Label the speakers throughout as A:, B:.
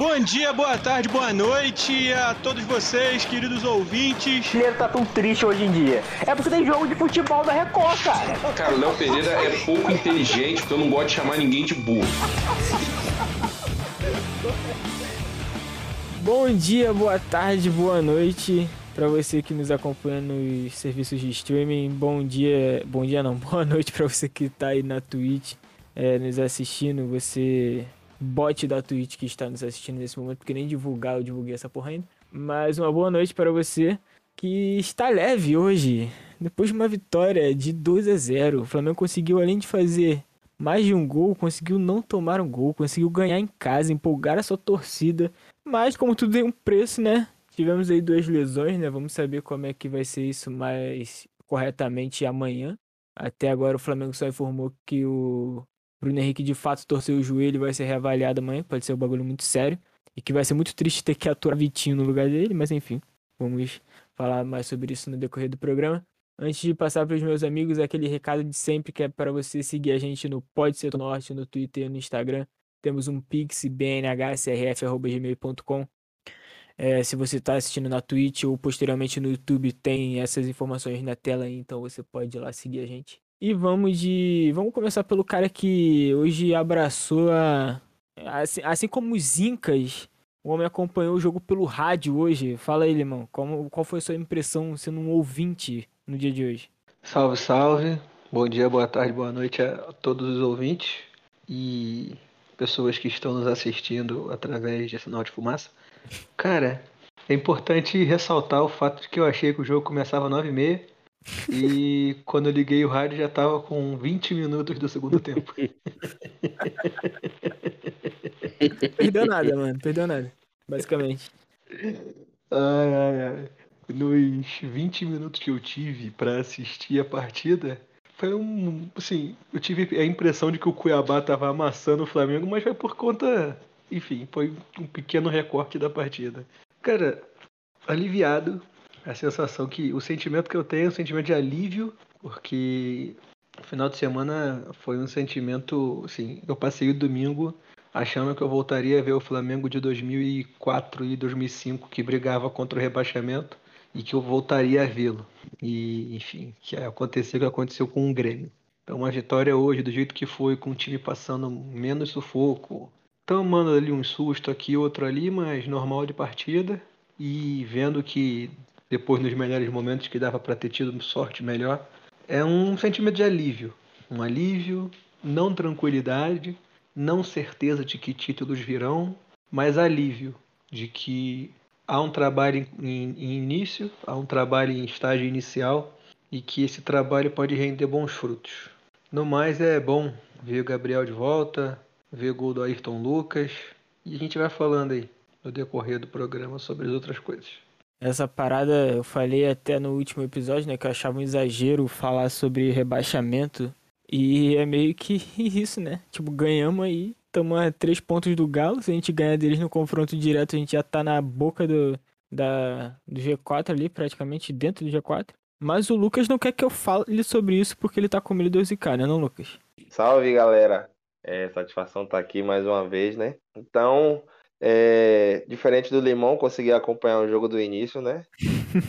A: Bom dia, boa tarde, boa noite a todos vocês, queridos ouvintes.
B: O Léo tá tão triste hoje em dia. É porque tem jogo de futebol da Record, cara.
C: Cara, o Léo Pereira é pouco inteligente, porque eu não gosto de chamar ninguém de burro.
D: Bom dia, boa tarde, boa noite para você que nos acompanha nos serviços de streaming. Bom dia, bom dia não, boa noite para você que tá aí na Twitch é, nos assistindo. Você bot da Twitch que está nos assistindo nesse momento, porque nem divulgar eu divulguei essa porra ainda. Mas uma boa noite para você que está leve hoje. Depois de uma vitória de 2 a 0, o Flamengo conseguiu além de fazer mais de um gol, conseguiu não tomar um gol, conseguiu ganhar em casa, empolgar a sua torcida. Mas como tudo tem um preço, né? Tivemos aí duas lesões, né? Vamos saber como é que vai ser isso mais corretamente amanhã. Até agora o Flamengo só informou que o Bruno Henrique de fato torceu o joelho vai ser reavaliado amanhã. Pode ser um bagulho muito sério. E que vai ser muito triste ter que aturar Vitinho no lugar dele, mas enfim, vamos falar mais sobre isso no decorrer do programa. Antes de passar para os meus amigos, aquele recado de sempre que é para você seguir a gente no Pode Ser Norte, no Twitter e no Instagram. Temos um pix bnhcrf.gmail.com. É, se você está assistindo na Twitch ou posteriormente no YouTube, tem essas informações na tela então você pode ir lá seguir a gente. E vamos de. Vamos começar pelo cara que hoje abraçou a. Assim, assim como os Incas, o homem acompanhou o jogo pelo rádio hoje. Fala aí, irmão, como, qual foi a sua impressão sendo um ouvinte no dia de hoje?
E: Salve, salve. Bom dia, boa tarde, boa noite a todos os ouvintes e pessoas que estão nos assistindo através de sinal de fumaça. Cara, é importante ressaltar o fato de que eu achei que o jogo começava às 9h30 e quando eu liguei o rádio já tava com 20 minutos do segundo tempo.
D: Perdeu nada, mano. Perdeu nada. Basicamente.
E: Ai, ai, ai nos 20 minutos que eu tive para assistir a partida, foi um. Assim, eu tive a impressão de que o Cuiabá tava amassando o Flamengo, mas foi por conta. Enfim, foi um pequeno recorte da partida. Cara, aliviado. A sensação que. O sentimento que eu tenho é um sentimento de alívio, porque o final de semana foi um sentimento. Assim, eu passei o domingo achando que eu voltaria a ver o Flamengo de 2004 e 2005 que brigava contra o rebaixamento e que eu voltaria a vê-lo. E, enfim, que aconteceu o que aconteceu com o Grêmio. Então, uma vitória hoje, do jeito que foi, com o time passando menos sufoco, tomando ali um susto aqui, outro ali, mas normal de partida. E vendo que depois, nos melhores momentos, que dava para ter tido sorte melhor, é um sentimento de alívio. Um alívio, não tranquilidade, não certeza de que títulos virão, mas alívio de que há um trabalho em, em início, há um trabalho em estágio inicial e que esse trabalho pode render bons frutos. No mais, é bom ver o Gabriel de volta, ver o gol do Ayrton Lucas e a gente vai falando aí no decorrer do programa sobre as outras coisas.
D: Essa parada eu falei até no último episódio, né, que eu achava um exagero falar sobre rebaixamento e é meio que isso, né? Tipo, ganhamos aí Estamos a três pontos do Galo. Se a gente ganhar deles no confronto direto, a gente já tá na boca do, da, do G4 ali, praticamente dentro do G4. Mas o Lucas não quer que eu fale sobre isso porque ele tá com medo do Zicar, né, não, Lucas?
F: Salve, galera. É, satisfação tá aqui mais uma vez, né? Então, é, diferente do Limão, consegui acompanhar o jogo do início, né?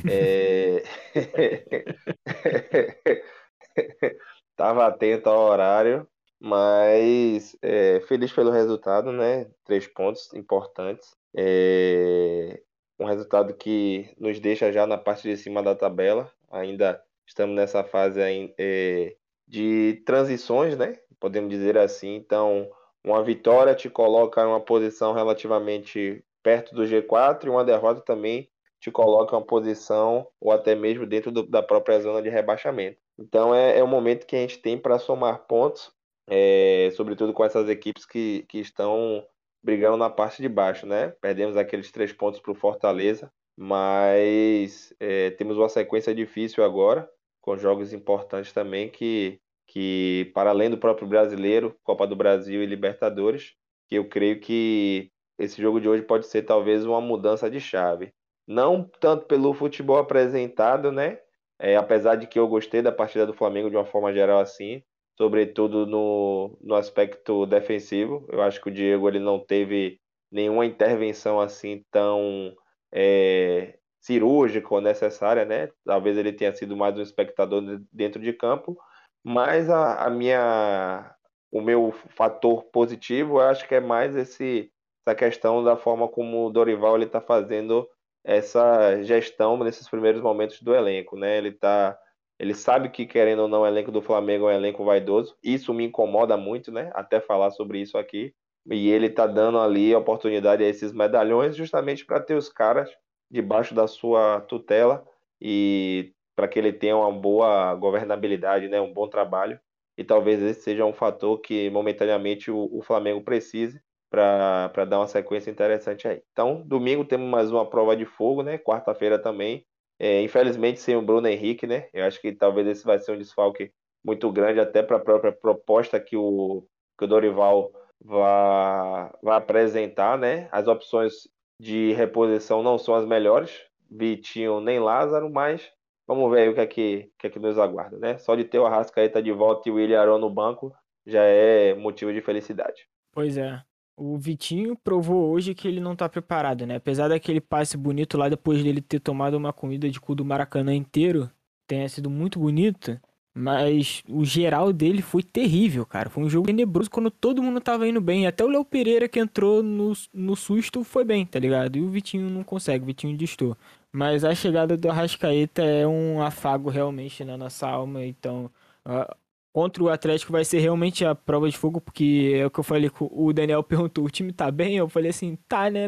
F: é... Tava atento ao horário. Mas é, feliz pelo resultado, né? Três pontos importantes. É, um resultado que nos deixa já na parte de cima da tabela. Ainda estamos nessa fase é, de transições, né? Podemos dizer assim. Então, uma vitória te coloca em uma posição relativamente perto do G4 e uma derrota também te coloca em uma posição ou até mesmo dentro do, da própria zona de rebaixamento. Então é, é o momento que a gente tem para somar pontos é, sobretudo com essas equipes que, que estão brigando na parte de baixo, né? Perdemos aqueles três pontos para o Fortaleza, mas é, temos uma sequência difícil agora, com jogos importantes também que, que, para além do próprio brasileiro, Copa do Brasil e Libertadores, que eu creio que esse jogo de hoje pode ser talvez uma mudança de chave. Não tanto pelo futebol apresentado, né? É, apesar de que eu gostei da partida do Flamengo de uma forma geral assim, sobretudo no, no aspecto defensivo. Eu acho que o Diego ele não teve nenhuma intervenção assim tão é, cirúrgica ou necessária, né? Talvez ele tenha sido mais um espectador dentro de campo, mas a, a minha, o meu fator positivo, eu acho que é mais esse, essa questão da forma como o Dorival está fazendo essa gestão nesses primeiros momentos do elenco, né? Ele tá, ele sabe que querendo ou não o elenco do Flamengo é um elenco vaidoso. Isso me incomoda muito, né? Até falar sobre isso aqui. E ele tá dando ali a oportunidade a esses medalhões justamente para ter os caras debaixo da sua tutela e para que ele tenha uma boa governabilidade, né, um bom trabalho. E talvez esse seja um fator que momentaneamente o, o Flamengo precise para dar uma sequência interessante aí. Então, domingo temos mais uma prova de fogo, né? Quarta-feira também. É, infelizmente sem o Bruno Henrique, né? Eu acho que talvez esse vai ser um desfalque muito grande até para a própria proposta que o, que o Dorival vai, vai apresentar, né? As opções de reposição não são as melhores, Vitinho nem Lázaro, mas vamos ver o que é que, que, é que nos aguarda, né? Só de ter o Arrascaeta de volta e o William Arão no banco já é motivo de felicidade.
D: Pois é. O Vitinho provou hoje que ele não tá preparado, né? Apesar daquele passe bonito lá depois dele ter tomado uma comida de cu do Maracanã inteiro, tenha sido muito bonito, mas o geral dele foi terrível, cara. Foi um jogo tenebroso quando todo mundo tava indo bem. Até o Léo Pereira que entrou no, no susto foi bem, tá ligado? E o Vitinho não consegue, o Vitinho distou. Mas a chegada do Arrascaeta é um afago realmente na nossa alma. Então, contra o Atlético vai ser realmente a prova de fogo, porque é o que eu falei, o Daniel perguntou, o time tá bem? Eu falei assim, tá, né?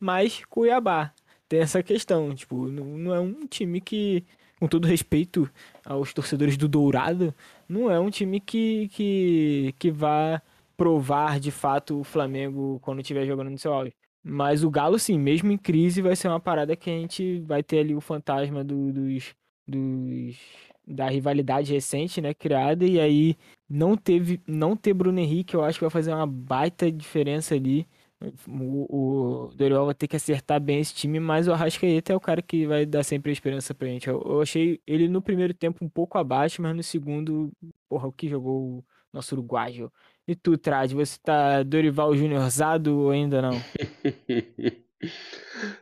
D: Mas Cuiabá. Tem essa questão, tipo, não, não é um time que com todo respeito aos torcedores do Dourado, não é um time que, que, que vá provar de fato o Flamengo quando estiver jogando no seu auge. Mas o Galo, sim, mesmo em crise, vai ser uma parada que a gente vai ter ali o fantasma do, dos, dos da rivalidade recente, né, criada e aí não teve não ter Bruno Henrique, eu acho que vai fazer uma baita diferença ali o, o Dorival vai ter que acertar bem esse time, mas o Arrascaeta é o cara que vai dar sempre a esperança pra gente. Eu, eu achei ele no primeiro tempo um pouco abaixo, mas no segundo, porra, o que jogou o nosso uruguaio. E tu, Trad, você tá Dorival Juniorzado ou ainda não?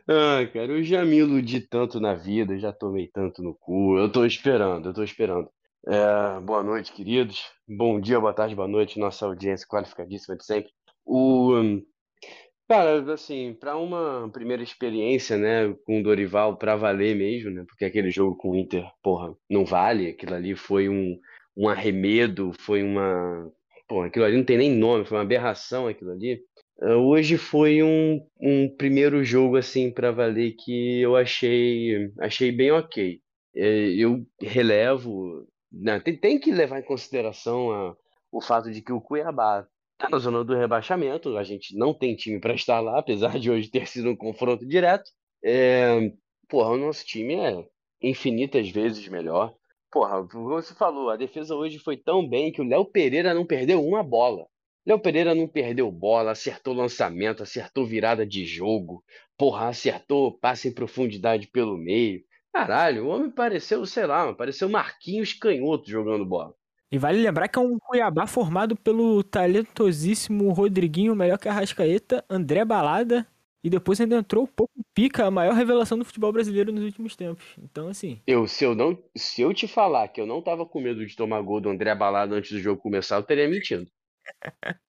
G: ah, cara, eu já me iludi tanto na vida, já tomei tanto no cu. Eu tô esperando, eu tô esperando. É, boa noite, queridos. Bom dia, boa tarde, boa noite, nossa audiência qualificadíssima de sempre. O, Cara, assim, para uma primeira experiência, né, com o Dorival para valer mesmo, né, porque aquele jogo com o Inter, porra, não vale, aquilo ali foi um, um arremedo, foi uma, porra, aquilo ali não tem nem nome, foi uma aberração aquilo ali. Uh, hoje foi um, um primeiro jogo, assim, para valer que eu achei, achei bem ok. É, eu relevo, né, tem, tem que levar em consideração a, o fato de que o Cuiabá Tá na zona do rebaixamento, a gente não tem time para estar lá, apesar de hoje ter sido um confronto direto. É, porra, o nosso time é infinitas vezes melhor. Porra, você falou, a defesa hoje foi tão bem que o Léo Pereira não perdeu uma bola. Léo Pereira não perdeu bola, acertou lançamento, acertou virada de jogo, porra, acertou passe em profundidade pelo meio. Caralho, o homem pareceu, sei lá, pareceu Marquinhos Canhoto jogando bola.
D: E vale lembrar que é um Cuiabá formado pelo talentosíssimo Rodriguinho, melhor que a Rascaeta, André Balada, e depois ainda entrou o Pouco Pica, a maior revelação do futebol brasileiro nos últimos tempos. Então, assim.
G: Eu, se, eu não, se eu te falar que eu não tava com medo de tomar gol do André Balada antes do jogo começar, eu teria mentido.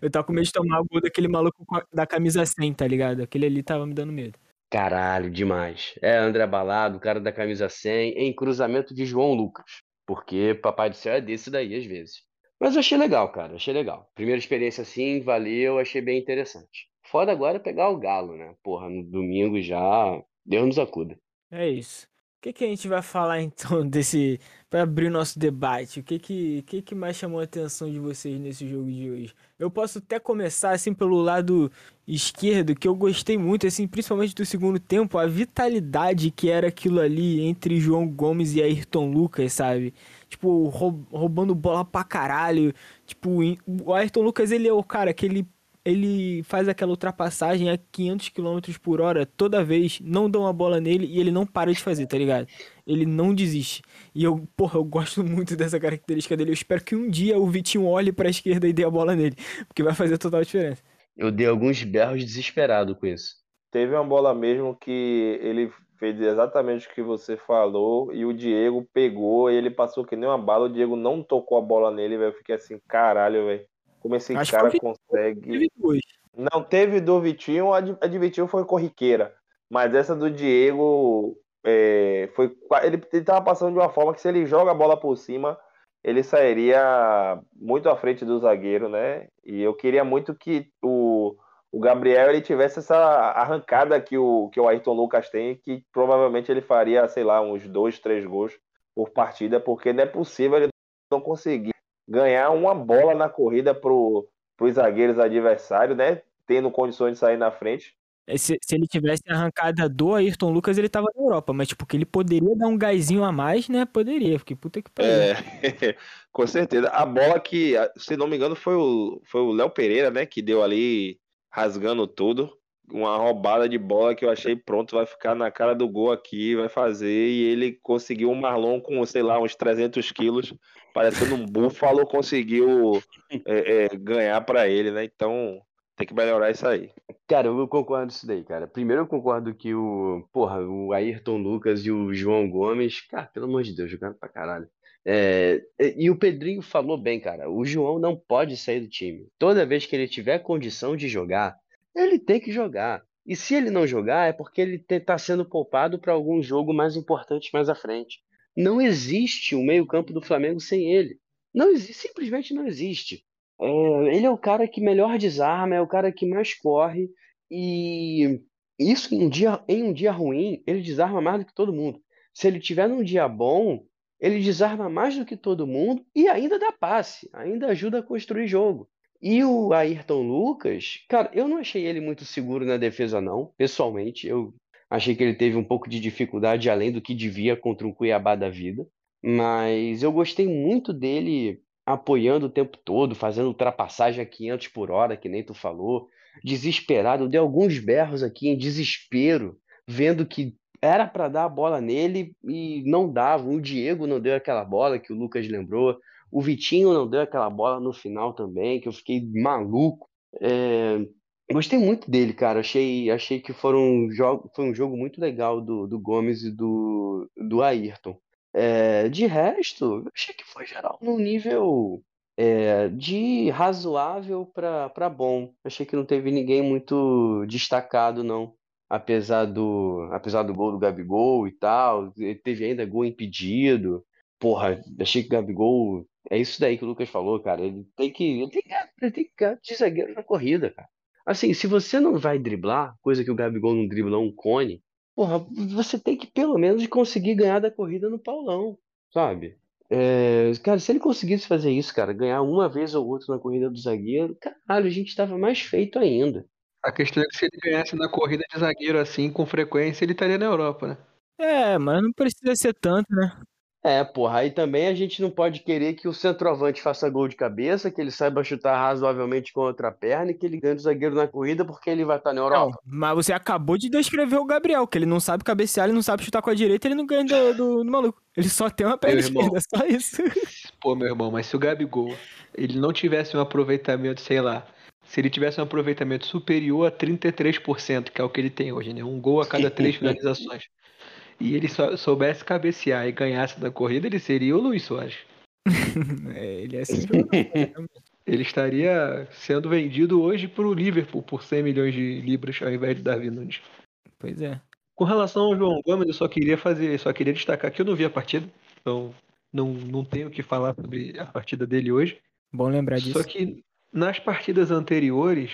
D: eu tava com medo de tomar gol daquele maluco da camisa 100, tá ligado? Aquele ali tava me dando medo.
G: Caralho, demais. É André Balado, o cara da camisa 100, em cruzamento de João Lucas. Porque Papai do Céu é desse daí às vezes. Mas eu achei legal, cara, achei legal. Primeira experiência assim, valeu, achei bem interessante. Foda agora é pegar o Galo, né? Porra, no domingo já, Deus nos acuda.
D: É isso. O que, que a gente vai falar então desse. para abrir o nosso debate? O que, que, que, que mais chamou a atenção de vocês nesse jogo de hoje? Eu posso até começar assim pelo lado esquerdo, que eu gostei muito, assim, principalmente do segundo tempo, a vitalidade que era aquilo ali entre João Gomes e Ayrton Lucas, sabe? Tipo, roubando bola pra caralho. Tipo, o Ayrton Lucas, ele é o cara que ele ele faz aquela ultrapassagem a 500 km por hora toda vez, não dão uma bola nele e ele não para de fazer, tá ligado? Ele não desiste. E eu, porra, eu gosto muito dessa característica dele. Eu espero que um dia o Vitinho olhe pra esquerda e dê a bola nele, porque vai fazer total diferença.
G: eu dei alguns berros desesperado com isso.
F: Teve uma bola mesmo que ele fez exatamente o que você falou e o Diego pegou e ele passou que nem uma bala. O Diego não tocou a bola nele, velho. Eu fiquei assim, caralho, velho. Como esse
D: Acho
F: cara consegue.
D: Teve duas.
F: Não teve do Vitinho, a de, Vitinho foi corriqueira. Mas essa do Diego é, foi. Ele, ele tava passando de uma forma que se ele joga a bola por cima, ele sairia muito à frente do zagueiro, né? E eu queria muito que o, o Gabriel ele tivesse essa arrancada que o, que o Ayrton Lucas tem, que provavelmente ele faria, sei lá, uns dois, três gols por partida, porque não é possível ele não conseguir ganhar uma bola na corrida pro, pros zagueiros adversários, né? Tendo condições de sair na frente.
D: É, Se, se ele tivesse arrancada do Ayrton Lucas, ele tava na Europa. Mas, tipo, que ele poderia dar um gásinho a mais, né? Poderia. Porque puta que pariu.
F: É, com certeza. A bola que, se não me engano, foi o foi o Léo Pereira, né, que deu ali rasgando tudo. Uma roubada de bola que eu achei pronto, vai ficar na cara do gol aqui, vai fazer. E ele conseguiu um Marlon com, sei lá, uns 300 quilos, parecendo um búfalo, conseguiu é, é, ganhar para ele, né? Então tem que melhorar isso aí.
G: Cara, eu concordo com isso daí, cara. Primeiro eu concordo que o, porra, o Ayrton Lucas e o João Gomes, cara, pelo amor de Deus, jogaram pra caralho. É, e e o Pedrinho falou bem, cara. O João não pode sair do time. Toda vez que ele tiver condição de jogar, ele tem que jogar. E se ele não jogar, é porque ele está sendo poupado para algum jogo mais importante mais à frente. Não existe o meio-campo do Flamengo sem ele. Não existe, simplesmente não existe. É, ele é o cara que melhor desarma, é o cara que mais corre, e isso em um dia, em um dia ruim, ele desarma mais do que todo mundo. Se ele tiver num dia bom, ele desarma mais do que todo mundo e ainda dá passe, ainda ajuda a construir jogo. E o Ayrton Lucas, cara, eu não achei ele muito seguro na defesa, não. Pessoalmente, eu achei que ele teve um pouco de dificuldade além do que devia contra um Cuiabá da vida. Mas eu gostei muito dele apoiando o tempo todo, fazendo ultrapassagem a 500 por hora, que nem tu falou. Desesperado, deu alguns berros aqui em desespero, vendo que era para dar a bola nele e não dava. O Diego não deu aquela bola que o Lucas lembrou. O Vitinho não deu aquela bola no final também, que eu fiquei maluco. É, Gostei muito dele, cara. Achei, achei que foram jogo, foi um jogo muito legal do, do Gomes e do, do Ayrton. É, de resto, achei que foi geral num nível é, de razoável para bom. Achei que não teve ninguém muito destacado, não. Apesar do, apesar do gol do Gabigol e tal, teve ainda gol impedido. Porra, achei que o Gabigol. É isso daí que o Lucas falou, cara. Ele tem que, ele tem que, ele tem que de zagueiro na corrida, cara. Assim, se você não vai driblar, coisa que o Gabigol não dribla um cone, porra, você tem que pelo menos conseguir ganhar da corrida no Paulão, sabe? É, cara, se ele conseguisse fazer isso, cara, ganhar uma vez ou outra na corrida do zagueiro, caralho, a gente tava mais feito ainda.
E: A questão é que se ele ganhasse na corrida de zagueiro assim, com frequência, ele estaria na Europa, né?
D: É, mas não precisa ser tanto, né?
G: É, porra, aí também a gente não pode querer que o centroavante faça gol de cabeça, que ele saiba chutar razoavelmente com a outra perna e que ele ganhe do zagueiro na corrida porque ele vai estar na
D: Não,
G: Europa.
D: mas você acabou de descrever o Gabriel, que ele não sabe cabecear, ele não sabe chutar com a direita, ele não ganha do, do- do maluco. Ele só tem uma perna
E: Meu irmão.
D: esquerda, só isso.
E: Pô, meu irmão, mas se o Gabigol ele não tivesse um aproveitamento, sei lá, se ele tivesse um aproveitamento superior a 33%, que é o que ele tem hoje, né? Um gol a cada três finalizações. E ele só soubesse cabecear e ganhasse da corrida, ele seria o Luiz Soares.
D: É, ele é assim. jogador.
E: Ele estaria sendo vendido hoje para o Liverpool por 100 milhões de libras ao invés de Davi Nunes.
D: pois é.
E: Com relação ao João Gomes, eu só queria fazer, só queria destacar que eu não vi a partida, então não, não tenho o que falar sobre a partida dele hoje.
D: Bom lembrar disso.
E: Só que nas partidas anteriores,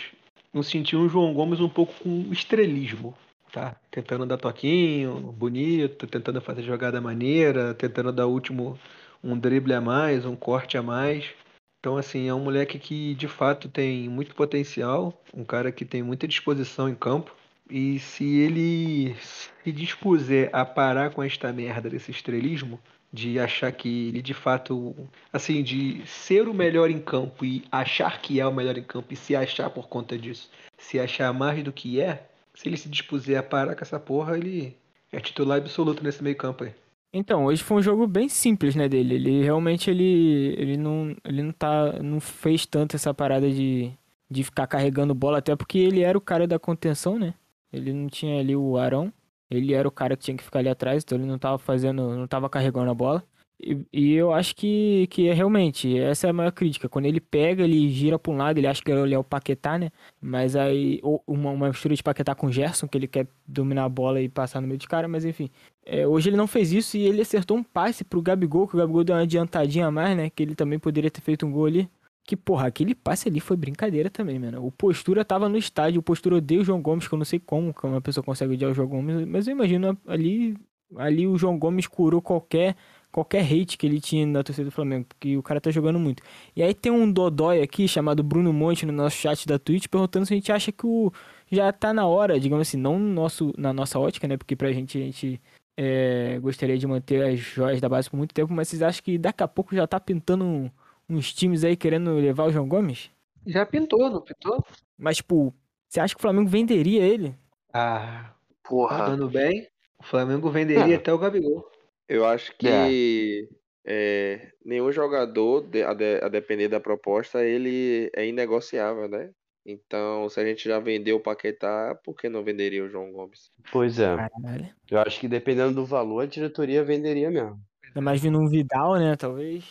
E: eu senti um João Gomes um pouco com estrelismo, tá? Tentando dar toquinho, bonito, tentando fazer jogada maneira, tentando dar último um drible a mais, um corte a mais. Então, assim, é um moleque que de fato tem muito potencial, um cara que tem muita disposição em campo. E se ele se dispuser a parar com esta merda desse estrelismo, de achar que ele de fato, assim, de ser o melhor em campo e achar que é o melhor em campo e se achar por conta disso, se achar mais do que é, se ele se dispuser a parar com essa porra, ele é titular absoluto nesse meio campo aí.
D: Então, hoje foi um jogo bem simples, né, dele. Ele realmente ele, ele não ele não tá não fez tanto essa parada de de ficar carregando bola, até porque ele era o cara da contenção, né? Ele não tinha ali o Arão, ele era o cara que tinha que ficar ali atrás, então ele não tava fazendo, não tava carregando a bola. E, e eu acho que, que é realmente, essa é a maior crítica. Quando ele pega, ele gira para um lado, ele acha que ele é o Paquetá, né? Mas aí, ou uma, uma mistura de Paquetá com Gerson, que ele quer dominar a bola e passar no meio de cara, mas enfim. É, hoje ele não fez isso e ele acertou um passe pro Gabigol, que o Gabigol deu uma adiantadinha a mais, né? Que ele também poderia ter feito um gol ali. Que, porra, aquele passe ali foi brincadeira também, mano. O Postura tava no estádio, o Postura odeia o João Gomes, que eu não sei como que uma pessoa consegue odiar o João Gomes, mas eu imagino ali, ali o João Gomes curou qualquer qualquer hate que ele tinha na torcida do Flamengo, porque o cara tá jogando muito. E aí tem um dodói aqui, chamado Bruno Monte, no nosso chat da Twitch, perguntando se a gente acha que o já tá na hora, digamos assim, não no nosso, na nossa ótica, né, porque pra gente, a gente é, gostaria de manter as joias da base por muito tempo, mas vocês acham que daqui a pouco já tá pintando um, uns times aí querendo levar o João Gomes?
E: Já pintou, não pintou?
D: Mas, tipo, você acha que o Flamengo venderia ele?
E: Ah,
G: Porra.
E: tá dando bem. O Flamengo venderia
G: É.
E: até o Gabigol.
F: Eu acho que é, nenhum jogador, a, de- a depender da proposta, ele é inegociável, né? Então, se a gente já vendeu o Paquetá, por que não venderia o João Gomes?
G: Pois é.
D: Caralho.
G: Eu acho que dependendo do valor, a diretoria venderia mesmo.
D: Ainda mais vindo um Vidal, né, talvez.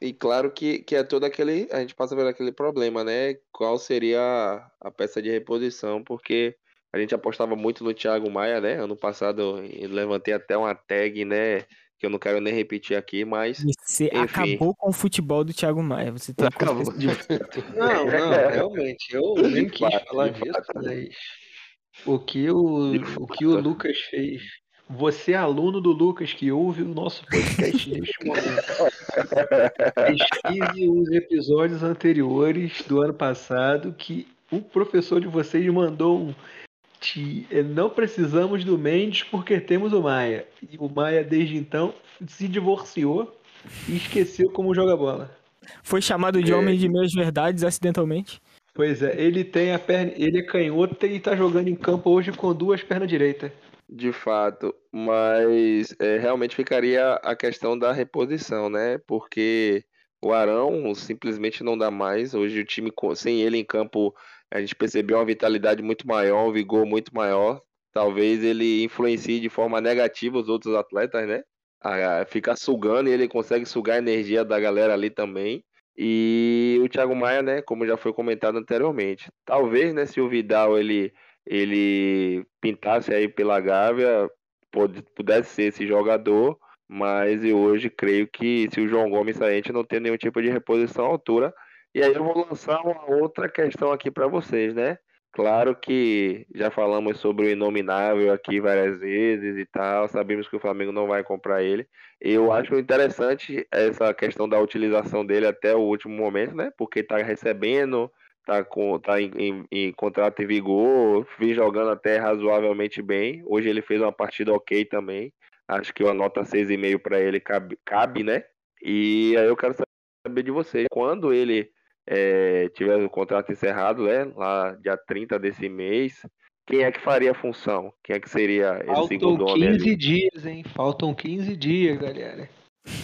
F: E claro que, que é todo aquele. A gente passa por aquele problema, né? Qual seria a, a peça de reposição? Porque a gente apostava muito no Thiago Maia, né? Ano passado eu levantei até uma tag, né? Que eu não quero nem repetir aqui, mas.
D: Você
F: Enfim.
D: acabou com o futebol do Thiago Maia. Você tem
G: Acabou.
E: Não, não, realmente, eu nem
F: De
E: quis
F: fato,
E: falar
F: de
E: disso, mas o que o,
F: De
E: o que o. Lucas fez. Você, aluno do Lucas, que ouve o nosso podcast neste momento, pesquise os episódios anteriores do ano passado que o professor de vocês mandou um. Eh, não precisamos do Mendes porque temos o Maia. E o Maia, desde então, se divorciou e esqueceu como joga bola.
D: Foi chamado de
F: É.
D: homem de meias verdades acidentalmente.
E: Pois é, ele tem a perna, ele é canhoto e tá jogando em campo hoje com duas pernas direitas.
F: De fato, mas é, realmente ficaria a questão da reposição, né? Porque o Arão simplesmente não dá mais. Hoje o time sem ele em campo, a gente percebeu uma vitalidade muito maior, um vigor muito maior. Talvez ele influencie de forma negativa os outros atletas, né? Ah, fica sugando e ele consegue sugar a energia da galera ali também. E o Thiago Maia, né, como já foi comentado anteriormente, talvez, né, se o Vidal ele ele pintasse aí pela Gávea, pudesse ser esse jogador, mas eu hoje creio que se o João Gomes sair, a gente não tem nenhum tipo de reposição à altura. E aí eu vou lançar uma outra questão aqui para vocês, né? Claro que já falamos sobre o inominável aqui várias vezes e tal, sabemos que o Flamengo não vai comprar ele. Eu acho interessante essa questão da utilização dele até o último momento, né? Porque tá recebendo, tá, com, tá em, em- em contrato em vigor, vem jogando até razoavelmente bem. Hoje ele fez uma partida ok também. Acho que uma nota 6,5 para ele cabe, cabe, né? E aí eu quero saber de vocês, quando ele é, tiver o contrato encerrado, né? Lá dia 30 desse mês, quem é que faria a função? Quem é que seria esse
E: Faltam
F: segundo homem ali?
E: 15 dias, hein? Faltam 15 dias, galera.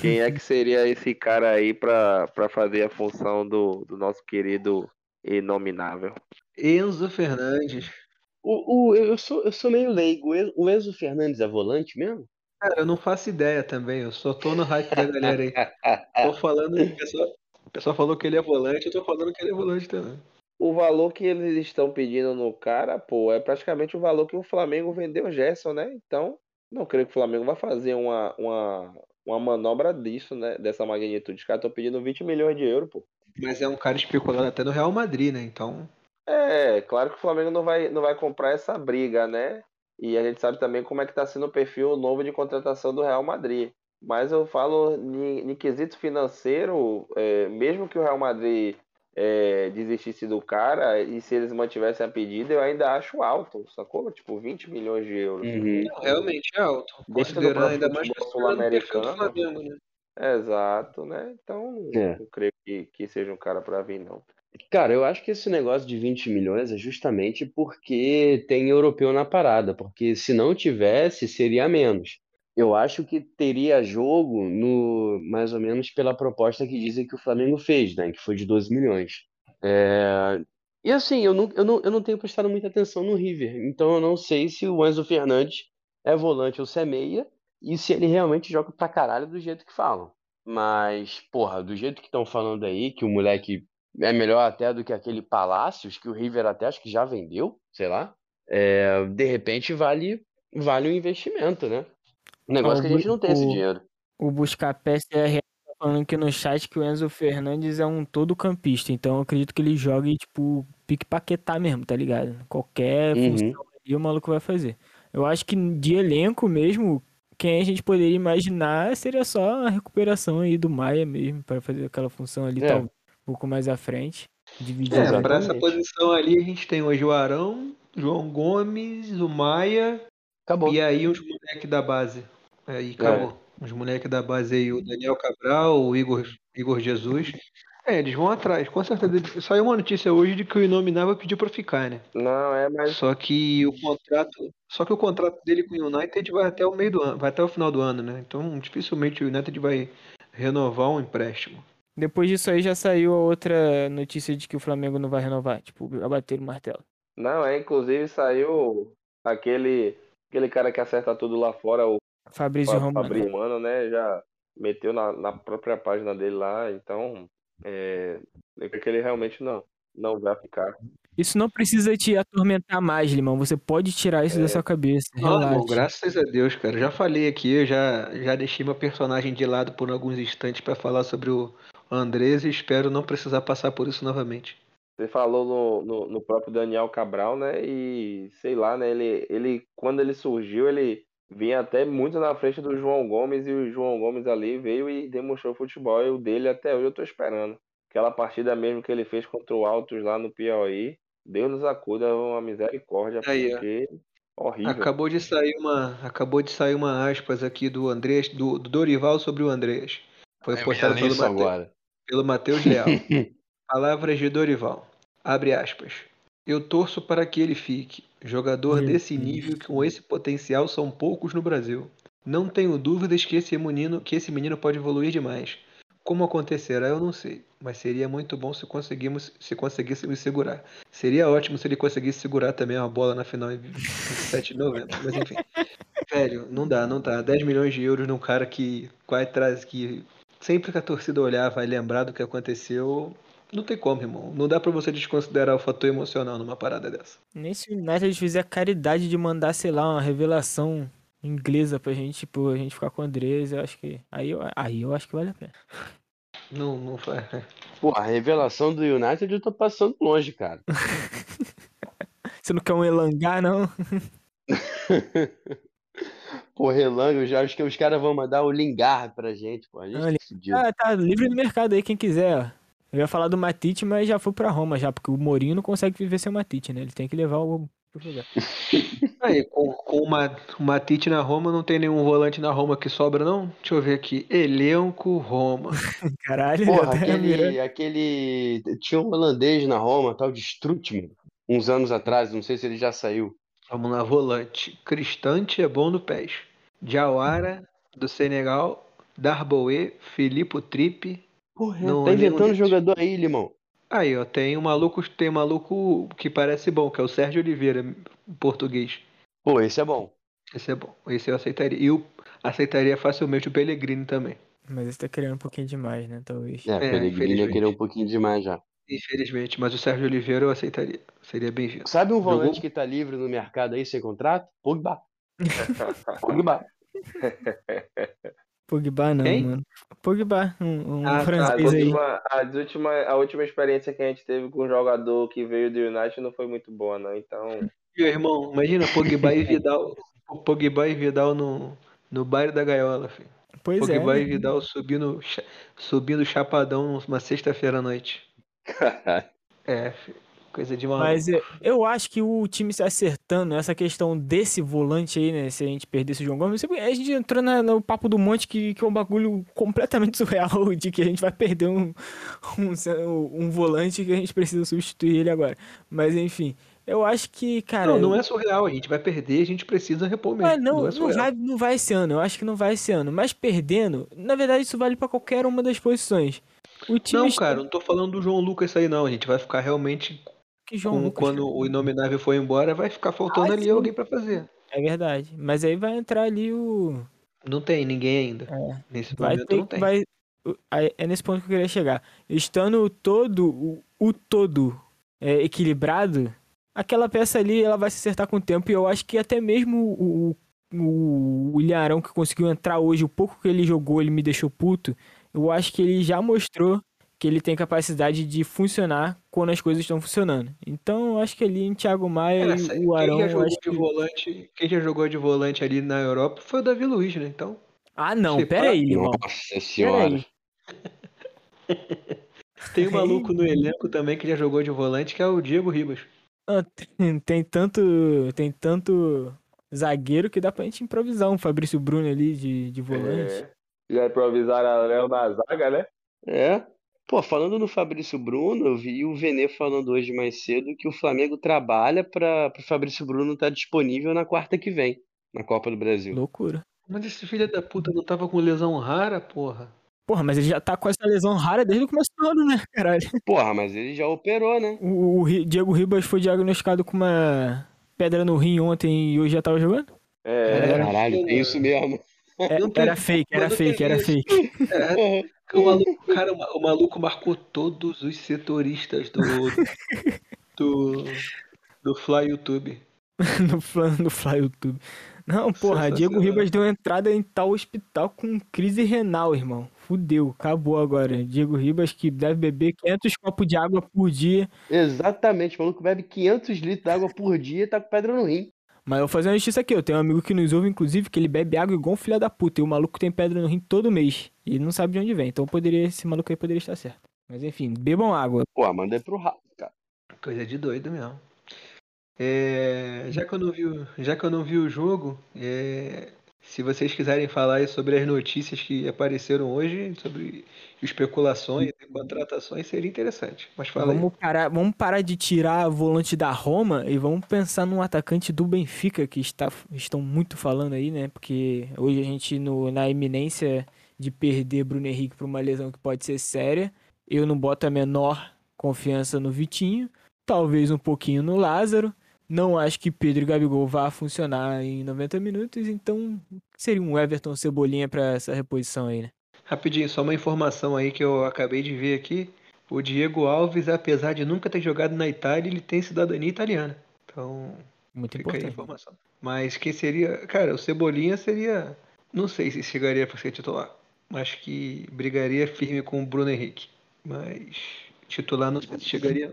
F: Quem é que seria esse cara aí pra, pra fazer a função do, do nosso querido inominável?
E: Enzo Fernandes.
G: O, o, eu, sou, eu sou meio leigo. O En- O Enzo Fernandes é volante mesmo?
E: Cara, eu não faço ideia também, eu só tô no hype da galera aí. Tô falando, pessoal, o pessoal falou que ele é volante, eu tô falando que ele é volante também.
F: O valor que eles estão pedindo no cara, pô, é praticamente o valor que o Flamengo vendeu o Gerson, né? Então, não creio que o Flamengo vai fazer uma, uma, uma manobra disso, né? Dessa magnitude. Os caras estão pedindo 20 milhões de euros, pô.
E: Mas é um cara especulado até no Real Madrid, né? Então,
F: É, claro que o Flamengo não vai, não vai comprar essa briga, né? E a gente sabe também como é que tá sendo o perfil novo de contratação do Real Madrid. Mas eu falo em quesito financeiro, é, mesmo que o Real Madrid é, desistisse do cara, e se eles mantivessem a pedida, eu ainda acho alto, sacou? Tipo, 20 milhões de euros.
G: Uhum.
E: não, realmente é alto. Considerando ainda mais
F: futebol
E: considerando o. Flamengo, né?
F: Exato, né? Então,
G: É.
F: não creio que, que seja um cara pra vir, não.
G: Cara, eu acho que esse negócio de 20 milhões é justamente porque tem europeu na parada, porque se não tivesse, seria menos. Eu acho que teria jogo no mais ou menos pela proposta que dizem que o Flamengo fez, né? Que foi de 12 milhões. É, E assim, eu não, eu, não, eu não tenho prestado muita atenção no River. Então eu não sei se o Enzo Fernandes é volante ou se é meia. E se ele realmente joga pra caralho do jeito que falam. Mas, porra, do jeito que estão falando aí, que o moleque é melhor até do que aquele Palácios, que o River até acho que já vendeu, sei lá. É, de repente vale, vale um investimento, né? O negócio é que a gente não tem esse
D: o-
G: dinheiro.
D: O Buscar PSR tá falando aqui no chat que o Enzo Fernandes é um todo campista, então eu acredito que ele jogue, tipo, pique paquetá mesmo, tá ligado? Qualquer
G: Uhum.
D: função ali o maluco vai fazer. Eu acho que de elenco mesmo, quem a gente poderia imaginar seria só a recuperação aí do Maia mesmo, pra fazer aquela função ali,
G: É.
D: talvez um pouco mais à frente. Dividir
E: É, pra essa posição ali a gente tem hoje o Arão, João Gomes, o Maia
G: Acabou.
E: e aí os moleques da base. Aí
G: É.
E: acabou. Os moleques da base aí, o Daniel Cabral, o Igor, Igor Jesus. É, eles vão atrás, com certeza. Saiu uma notícia hoje de que o Inominável pediu pra ficar, né?
F: Não, é, mas
E: Só que o contrato, só que o contrato dele com o United vai até o meio do ano, vai até o final do ano, né? Então dificilmente o United vai renovar um empréstimo.
D: Depois disso aí já saiu a outra notícia de que o Flamengo não vai renovar, tipo, abater o martelo.
F: não, é, inclusive saiu aquele aquele cara que acerta tudo lá fora, o
D: Fabrício
F: Fa-
D: Romano.
F: Fabrício Romano, né? Já meteu na, na própria página dele lá, então é, creio que ele realmente não, não vai ficar.
D: Isso não precisa te atormentar mais, Limão. Você pode tirar isso da sua cabeça.
E: Ah, irmão,
D: Relaxa.
E: graças a Deus, cara. Já falei aqui, eu já, já deixei meu personagem de lado por alguns instantes pra falar sobre o Andrés e espero não precisar passar por isso novamente.
F: Você falou no, no, no próprio Daniel Cabral, né? E sei lá, né? Ele, ele quando ele surgiu, ele vinha até muito na frente do João Gomes e o João Gomes ali veio e demonstrou futebol. E o dele até hoje eu tô esperando. Aquela partida mesmo que ele fez contra o Altos lá no Piauí, Deus nos acuda, uma misericórdia,
E: Aí, ó.
F: porque horrível.
E: Acabou de sair uma, acabou de sair uma aspas aqui do Andrés, do, do Dorival sobre o Andrés. Foi
G: ia
E: postado pelo
G: isso
E: Mate-
G: agora.
E: pelo Matheus Leal. Palavras de Dorival. Abre aspas. Eu torço para que ele fique. Jogador
D: Meu
E: desse nível com esse potencial são poucos no Brasil. Não tenho dúvidas que esse menino, que esse menino pode evoluir demais. Como acontecerá, eu não sei, mas seria muito bom se conseguimos, se conseguíssemos segurar. Seria ótimo se ele conseguisse segurar também uma bola na final em 27 de novembro, mas enfim. Velho, não dá, não dá. 10 milhões de euros num cara que vai atrás que sempre que a torcida olhar vai lembrar do que aconteceu. Não tem como, irmão. Não dá pra você desconsiderar o fator emocional numa parada dessa.
D: Nem se o United fizer a caridade de mandar, sei lá, uma revelação inglesa pra gente, tipo, a gente ficar com o Andrés, eu acho que. Aí eu, aí eu acho que vale a pena.
E: Não, não faz.
G: Pô, a revelação do United eu tô passando longe, cara.
D: Você não quer um Elangá, não?
G: Pô, Relango, eu já acho que os caras vão mandar o Lingard pra gente, pô. A gente tá.
D: Ah, tá livre no mercado aí, quem quiser, ó. Eu ia falar do Matite, mas já foi pra Roma já, porque o Mourinho não consegue viver sem o Matite, né? Ele tem que levar o pro lugar.
E: Aí, com, com uma, o Matite na Roma, não tem nenhum volante na Roma que sobra, não? Deixa eu ver aqui. Elenco Roma.
D: Caralho,
G: Porra,
D: até
G: aquele, aquele. Tinha um holandês na Roma, tal de Strutman, uns anos atrás, não sei se ele já saiu.
E: Vamos lá, volante. Cristante é bom no pés. Diawara, do Senegal. Darboe, Filipe Tripe.
G: Porra,
E: Não,
G: tá
E: nenhum
G: inventando jogador aí, Limão.
E: Aí, ó, tem um maluco, tem um maluco que parece bom, que é o Sérgio Oliveira, português.
G: Pô, esse é bom.
E: Esse é bom. Esse eu aceitaria. E eu aceitaria facilmente o Pellegrini também.
D: Mas esse tá querendo um pouquinho demais, né? Talvez.
G: É,
E: É,
G: Pellegrini ia
E: infelizmente.
G: querer um pouquinho demais já.
E: Infelizmente, mas o Sérgio Oliveira eu aceitaria. Seria bem-vindo.
G: Sabe um volante
E: Jogou?
G: que tá livre no mercado aí sem contrato? Pogba. Pogba.
D: Pogba não,
E: Quem?
D: mano. Pogba, um, um
E: Ah, tá.
F: A
D: francês aí.
F: última, a, última, a última experiência que a gente teve com um jogador que veio do United não foi muito boa, não. Então,
E: Meu irmão, imagina Pogba e Vidal. Pogba e Vidal no, no bairro da gaiola, filho.
D: Pois é.
E: Pogba e
D: né?
E: Vidal subindo, subindo chapadão uma sexta-feira à noite. É, filho. Coisa de maluco.
D: Mas eu, eu acho que o time se acertando, essa questão desse volante aí, né? Se a gente perdesse o João Gomes, a gente entrou na- no papo do monte que, que é um bagulho completamente surreal de que a gente vai perder um, um, um volante que a gente precisa substituir ele agora. Mas enfim, eu acho que, cara.
E: Não, não é surreal. A gente vai perder, a gente precisa repor mesmo.
D: Ah, não,
E: é
D: não, vai, não vai esse ano, eu acho que não vai esse ano. Mas perdendo, na verdade, isso vale pra qualquer uma das posições. O time
E: Não,
D: está-
E: cara, não tô falando do João Lucas aí não. A gente vai ficar realmente
D: que João
E: Com-
D: Lucas.
E: quando
D: cara.
E: o Inominável for embora, vai ficar faltando
D: Ah,
E: ali
D: sim.
E: alguém pra fazer.
D: É verdade. Mas aí vai entrar ali o.
E: Não tem ninguém ainda.
D: É.
E: Nesse
D: Vai
E: momento
D: ter
E: não tem.
D: Vai, o- aí é nesse ponto que eu queria chegar. Estando todo. O, o todo é, equilibrado, aquela peça ali ela vai se acertar com o tempo. E eu acho que até mesmo o, o, o Ilharão que conseguiu entrar hoje, o pouco que ele jogou, ele me deixou puto. Eu acho que ele já mostrou que ele tem capacidade de funcionar quando as coisas estão funcionando. Então, eu acho que ali em Thiago Maia
E: Cara,
D: e o Arão,
E: quem já
D: eu
E: jogou
D: acho
E: de
D: que...
E: volante, quem já jogou de volante ali na Europa foi o Davi Luiz, né? Então,
D: Ah, não,
E: Você
D: pera aí, irmão.
G: Nossa senhora.
E: tem um maluco no elenco também que já jogou de volante, que é o Diego Ribas.
D: Ah, tem, tem tanto tem tanto zagueiro que dá pra gente improvisar um Fabrício Bruno ali de, de volante.
F: É. Já improvisaram a Léo na zaga, né?
G: É. Pô, falando no Fabrício Bruno, eu vi o Vene falando hoje mais cedo que o Flamengo trabalha para o Fabrício Bruno estar disponível na quarta que vem, na Copa do Brasil.
D: Loucura.
E: Mas esse filho da puta não tava com lesão rara, porra.
D: Porra, mas ele já tá com essa lesão rara desde o começo do ano, né, caralho?
G: Porra, mas ele já operou, né?
D: O, o Diego Ribas foi diagnosticado com uma pedra no rim ontem e hoje já tava jogando?
F: É.
G: Caralho, tem isso mesmo.
D: É, era fake, era fake, era fake.
E: É, o maluco, cara, o ma- o maluco marcou todos os setoristas do do, do Fly YouTube.
D: no, flan- no Fly YouTube. Não, porra, Diego. Ribas deu entrada em tal hospital com crise renal, irmão. Fudeu, acabou agora. Diego Ribas que deve beber 500 copos de água por dia.
G: Exatamente, o maluco bebe 500 litros d'água por dia e tá com pedra no rim.
D: Mas eu vou fazer uma justiça aqui. Eu tenho um amigo que nos ouve, inclusive, que ele bebe água igual um filho da puta. E o maluco tem pedra no rim todo mês. E ele não sabe de onde vem. Então poderia, esse maluco aí poderia estar certo. Mas enfim, bebam água.
G: Pô, manda aí pro rato, cara.
E: Coisa de doido mesmo. É, já que eu não vi, o- já que eu não vi o jogo, é, se vocês quiserem falar aí sobre as notícias que apareceram hoje, sobre especulações e contratações, seria interessante. Mas fala aí.
D: Vamos parar, vamos parar de tirar volante da Roma e vamos pensar num atacante do Benfica que está, estão muito falando aí, né? Porque hoje a gente no, na iminência de perder Bruno Henrique por uma lesão que pode ser séria. Eu não boto a menor confiança no Vitinho, talvez um pouquinho no Lázaro. Não acho que Pedro e Gabigol vá funcionar em 90 minutos, então seria um Everton Cebolinha para essa reposição aí, né?
E: Rapidinho, só uma informação aí que eu acabei de ver aqui. O Diego Alves, apesar de nunca ter jogado na Itália, ele tem cidadania italiana. Então,
D: Muito
E: fica aí a
D: importante.
E: informação. Mas quem seria. Cara, o Cebolinha seria. Não sei se chegaria para ser titular. Acho que brigaria firme com o Bruno Henrique. Mas titular não sei se chegaria.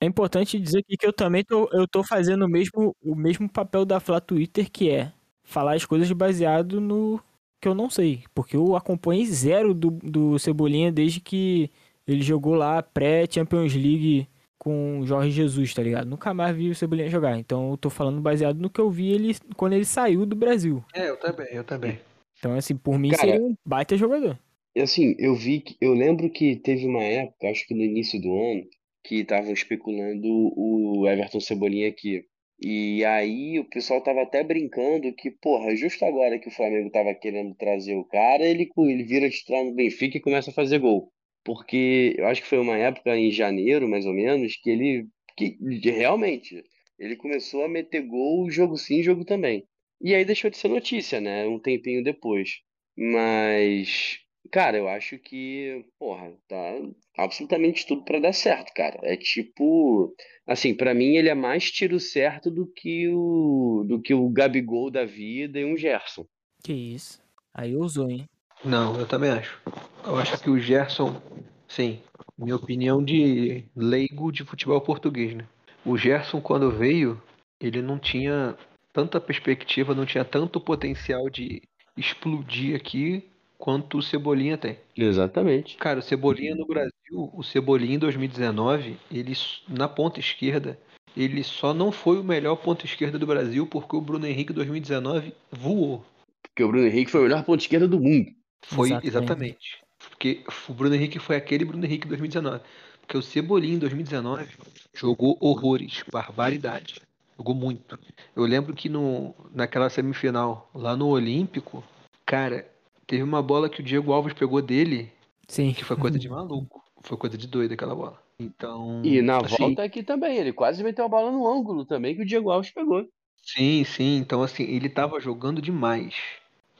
D: É importante dizer aqui que eu também tô, eu tô fazendo o mesmo, o mesmo papel da Flá Twitter, que é falar as coisas baseado no que eu não sei. Porque eu acompanhei zero do, do Cebolinha desde que ele jogou lá pré-Champions League com o Jorge Jesus, tá ligado? Nunca mais vi o Cebolinha jogar. Então eu tô falando baseado no que eu vi ele quando ele saiu do Brasil.
E: É, eu também, eu também.
D: Então, assim, por mim
G: Cara,
D: seria um baita jogador.
G: E assim, eu vi que eu lembro que teve uma época, acho que no início do ano, que estavam especulando o Everton Cebolinha aqui. E aí o pessoal tava até brincando que, porra, justo agora que o Flamengo tava querendo trazer o cara, ele, ele vira titular no Benfica e começa a fazer gol. Porque eu acho que foi uma época em janeiro, mais ou menos, que ele que realmente ele começou a meter gol, jogo sim, jogo também. E aí deixou de ser notícia, né? Um tempinho depois. Mas Cara, eu acho que, porra, tá absolutamente tudo pra dar certo, cara. É tipo, assim, pra mim ele é mais tiro certo do que o do que o Gabigol da vida e um Gerson.
D: Que isso. Aí ousou, hein?
E: Não, eu também acho. Eu acho que o Gerson, sim, minha opinião de leigo de futebol português, né? O Gerson, quando veio, ele não tinha tanta perspectiva, não tinha tanto potencial de explodir aqui quanto o Cebolinha tem.
G: Exatamente.
E: Cara, o Cebolinha no Brasil, o Cebolinha em 2019, ele na ponta esquerda, ele só não foi o melhor ponta esquerda do Brasil porque o Bruno Henrique em 2019 voou.
G: Porque o Bruno Henrique foi o melhor ponto esquerda do mundo.
E: Foi
D: Exatamente.
E: exatamente. Porque o Bruno Henrique foi aquele Bruno Henrique em 2019. Porque o Cebolinha em 2019 jogou horrores, barbaridade. Jogou muito. Eu lembro que no, naquela semifinal, lá no Olímpico, cara, teve uma bola que o Diego Alves pegou dele,
D: Sim.
E: que foi coisa de maluco. Foi coisa de doido aquela bola. Então.
G: E na
E: assim,
G: volta aqui também, ele quase meteu a bola no ângulo também, que o Diego Alves pegou.
E: Sim, sim. Então, assim, ele tava jogando demais.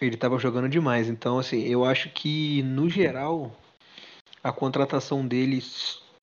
E: Ele tava jogando demais. Então, assim, eu acho que, no geral, a contratação dele,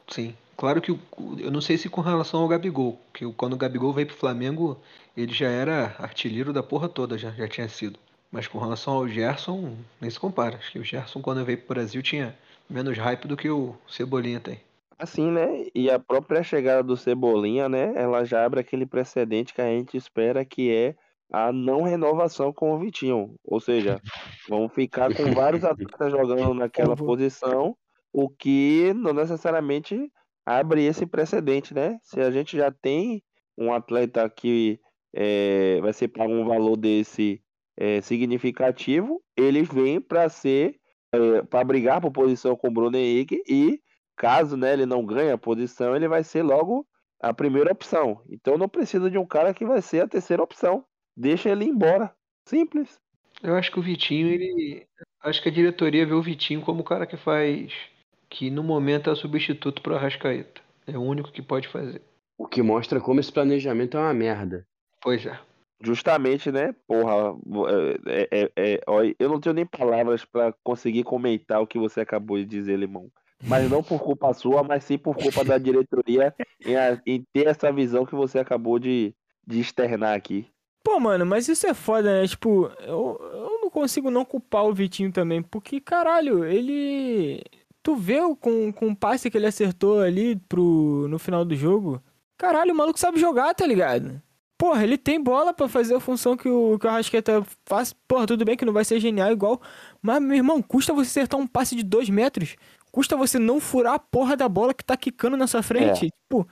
E: sim. Claro que eu não sei se com relação ao Gabigol, que quando o Gabigol veio pro Flamengo, ele já era artilheiro da porra toda, já, já tinha sido. Mas com relação ao Gerson, nem se compara. Acho que o Gerson, quando veio pro Brasil, tinha menos hype do que o Cebolinha tem.
F: Assim, né? E a própria chegada do Cebolinha, né? Ela já abre aquele precedente que a gente espera que é a não renovação com o Vitinho. Ou seja, vão ficar com vários atletas jogando naquela posição, o que não necessariamente abre esse precedente, né? Se a gente já tem um atleta que é, vai ser pago um valor desse é, significativo, ele vem para ser para brigar por posição com o Bruno Henrique e caso né, ele não ganhe a posição, ele vai ser logo a primeira opção. Então não precisa de um cara que vai ser a terceira opção. Deixa ele ir embora. Simples.
E: Eu acho que o Vitinho, ele. Acho que a diretoria vê o Vitinho como o cara que faz. Que no momento é o substituto pro Arrascaeta. É o único que pode fazer.
G: O que mostra como esse planejamento é uma merda.
E: Pois é.
F: Justamente, né? Porra, é, é, é, ó, eu não tenho nem palavras para conseguir comentar o que você acabou de dizer, Limão. Mas não por culpa sua, mas sim por culpa da diretoria em, a- em ter essa visão que você acabou de, de externar aqui.
D: Pô, mano, mas isso é foda, né? Tipo, eu, eu não consigo não culpar o Vitinho também, porque, caralho, ele. Tu vê com, com o passe que ele acertou ali pro, no final do jogo? Caralho, o maluco sabe jogar, tá ligado? Porra, ele tem bola pra fazer a função que o, que o Arrascaeta faz. Porra, tudo bem que não vai ser genial igual. Mas, meu irmão, custa você acertar um passe de dois metros. Custa você não furar a porra da bola que tá quicando na sua frente. Tipo,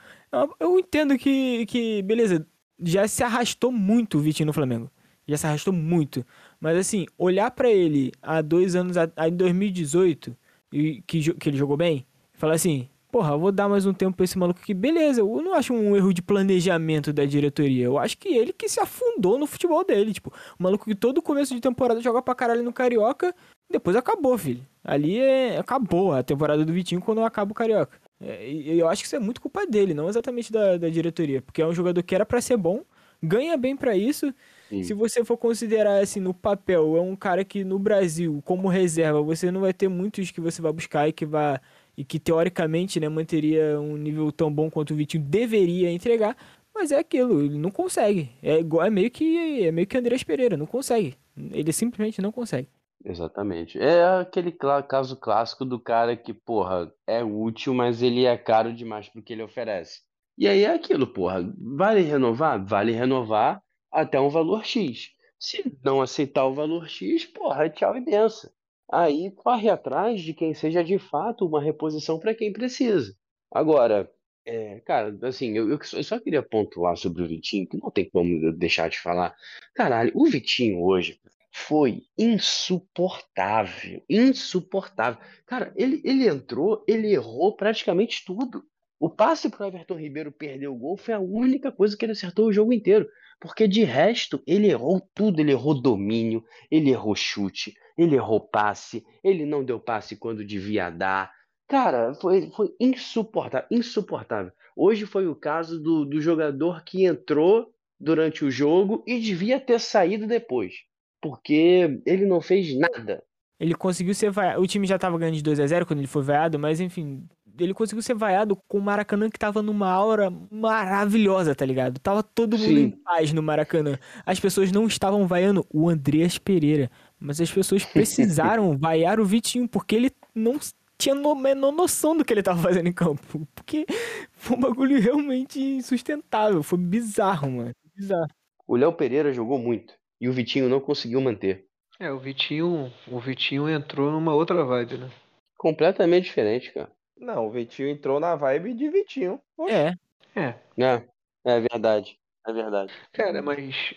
D: eu, entendo que, que, beleza, já se arrastou muito o Vitinho no Flamengo. Já se arrastou muito. Mas assim, olhar pra ele há dois anos, em 2018, e que, que ele jogou bem, e falar assim, porra, vou dar mais um tempo pra esse maluco aqui. Beleza, eu não acho um erro de planejamento da diretoria. Eu acho que ele que se afundou no futebol dele. Tipo, o maluco que todo começo de temporada joga pra caralho no Carioca, depois acabou, filho. Ali é, acabou a temporada do Vitinho quando acaba o Carioca. É, e eu acho que isso é muito culpa dele, não exatamente da, da diretoria. Porque é um jogador que era pra ser bom, ganha bem pra isso.
G: Sim.
D: Se você for considerar assim no papel, é um cara que no Brasil, como reserva, você não vai ter muitos que você vai buscar e que vai e que teoricamente, né, manteria um nível tão bom quanto o Vitinho deveria entregar, mas é aquilo, ele não consegue. É igual, é meio que é meio que Andrés Pereira, não consegue. Ele simplesmente não consegue.
G: Exatamente. É aquele caso clássico do cara que, porra, é útil, mas ele é caro demais pro que ele oferece. E aí é aquilo, porra, vale renovar? Vale renovar até um valor X. Se não aceitar o valor X, porra, tchau e benção. Aí corre atrás de quem seja de fato uma reposição para quem precisa. Agora, é, cara, assim, eu, eu só queria pontuar sobre o Vitinho, que não tem como deixar de falar. Caralho, o Vitinho hoje foi insuportável, insuportável. Cara, ele, ele entrou, ele errou praticamente tudo. O passe pro Everton Ribeiro perder o gol foi a única coisa que ele acertou o jogo inteiro. Porque de resto, ele errou tudo. Ele errou domínio, ele errou chute, ele errou passe, ele não deu passe quando devia dar. Cara, foi, foi insuportável, insuportável. Hoje foi o caso do, do jogador que entrou durante o jogo e devia ter saído depois. Porque ele não fez nada.
D: Ele conseguiu ser vaiado. O time já tava ganhando de 2 a 0 quando ele foi vaiado, mas enfim, ele conseguiu ser vaiado com o Maracanã que tava numa aura maravilhosa, tá ligado? Tava todo mundo em
G: Sim.
D: paz no Maracanã. As pessoas não estavam vaiando o Andreas Pereira, mas as pessoas precisaram vaiar o Vitinho, porque ele não tinha no menor noção do que ele tava fazendo em campo. Porque foi um bagulho realmente insustentável. Foi bizarro, mano. Bizarro.
G: O Léo Pereira jogou muito e o Vitinho não conseguiu manter.
E: É, o Vitinho, o Vitinho entrou numa outra vibe, né?
G: Completamente diferente, cara.
F: Não, o Vitinho entrou na vibe de Vitinho.
D: É.
E: É.
G: É, é verdade. É verdade.
E: Cara, mas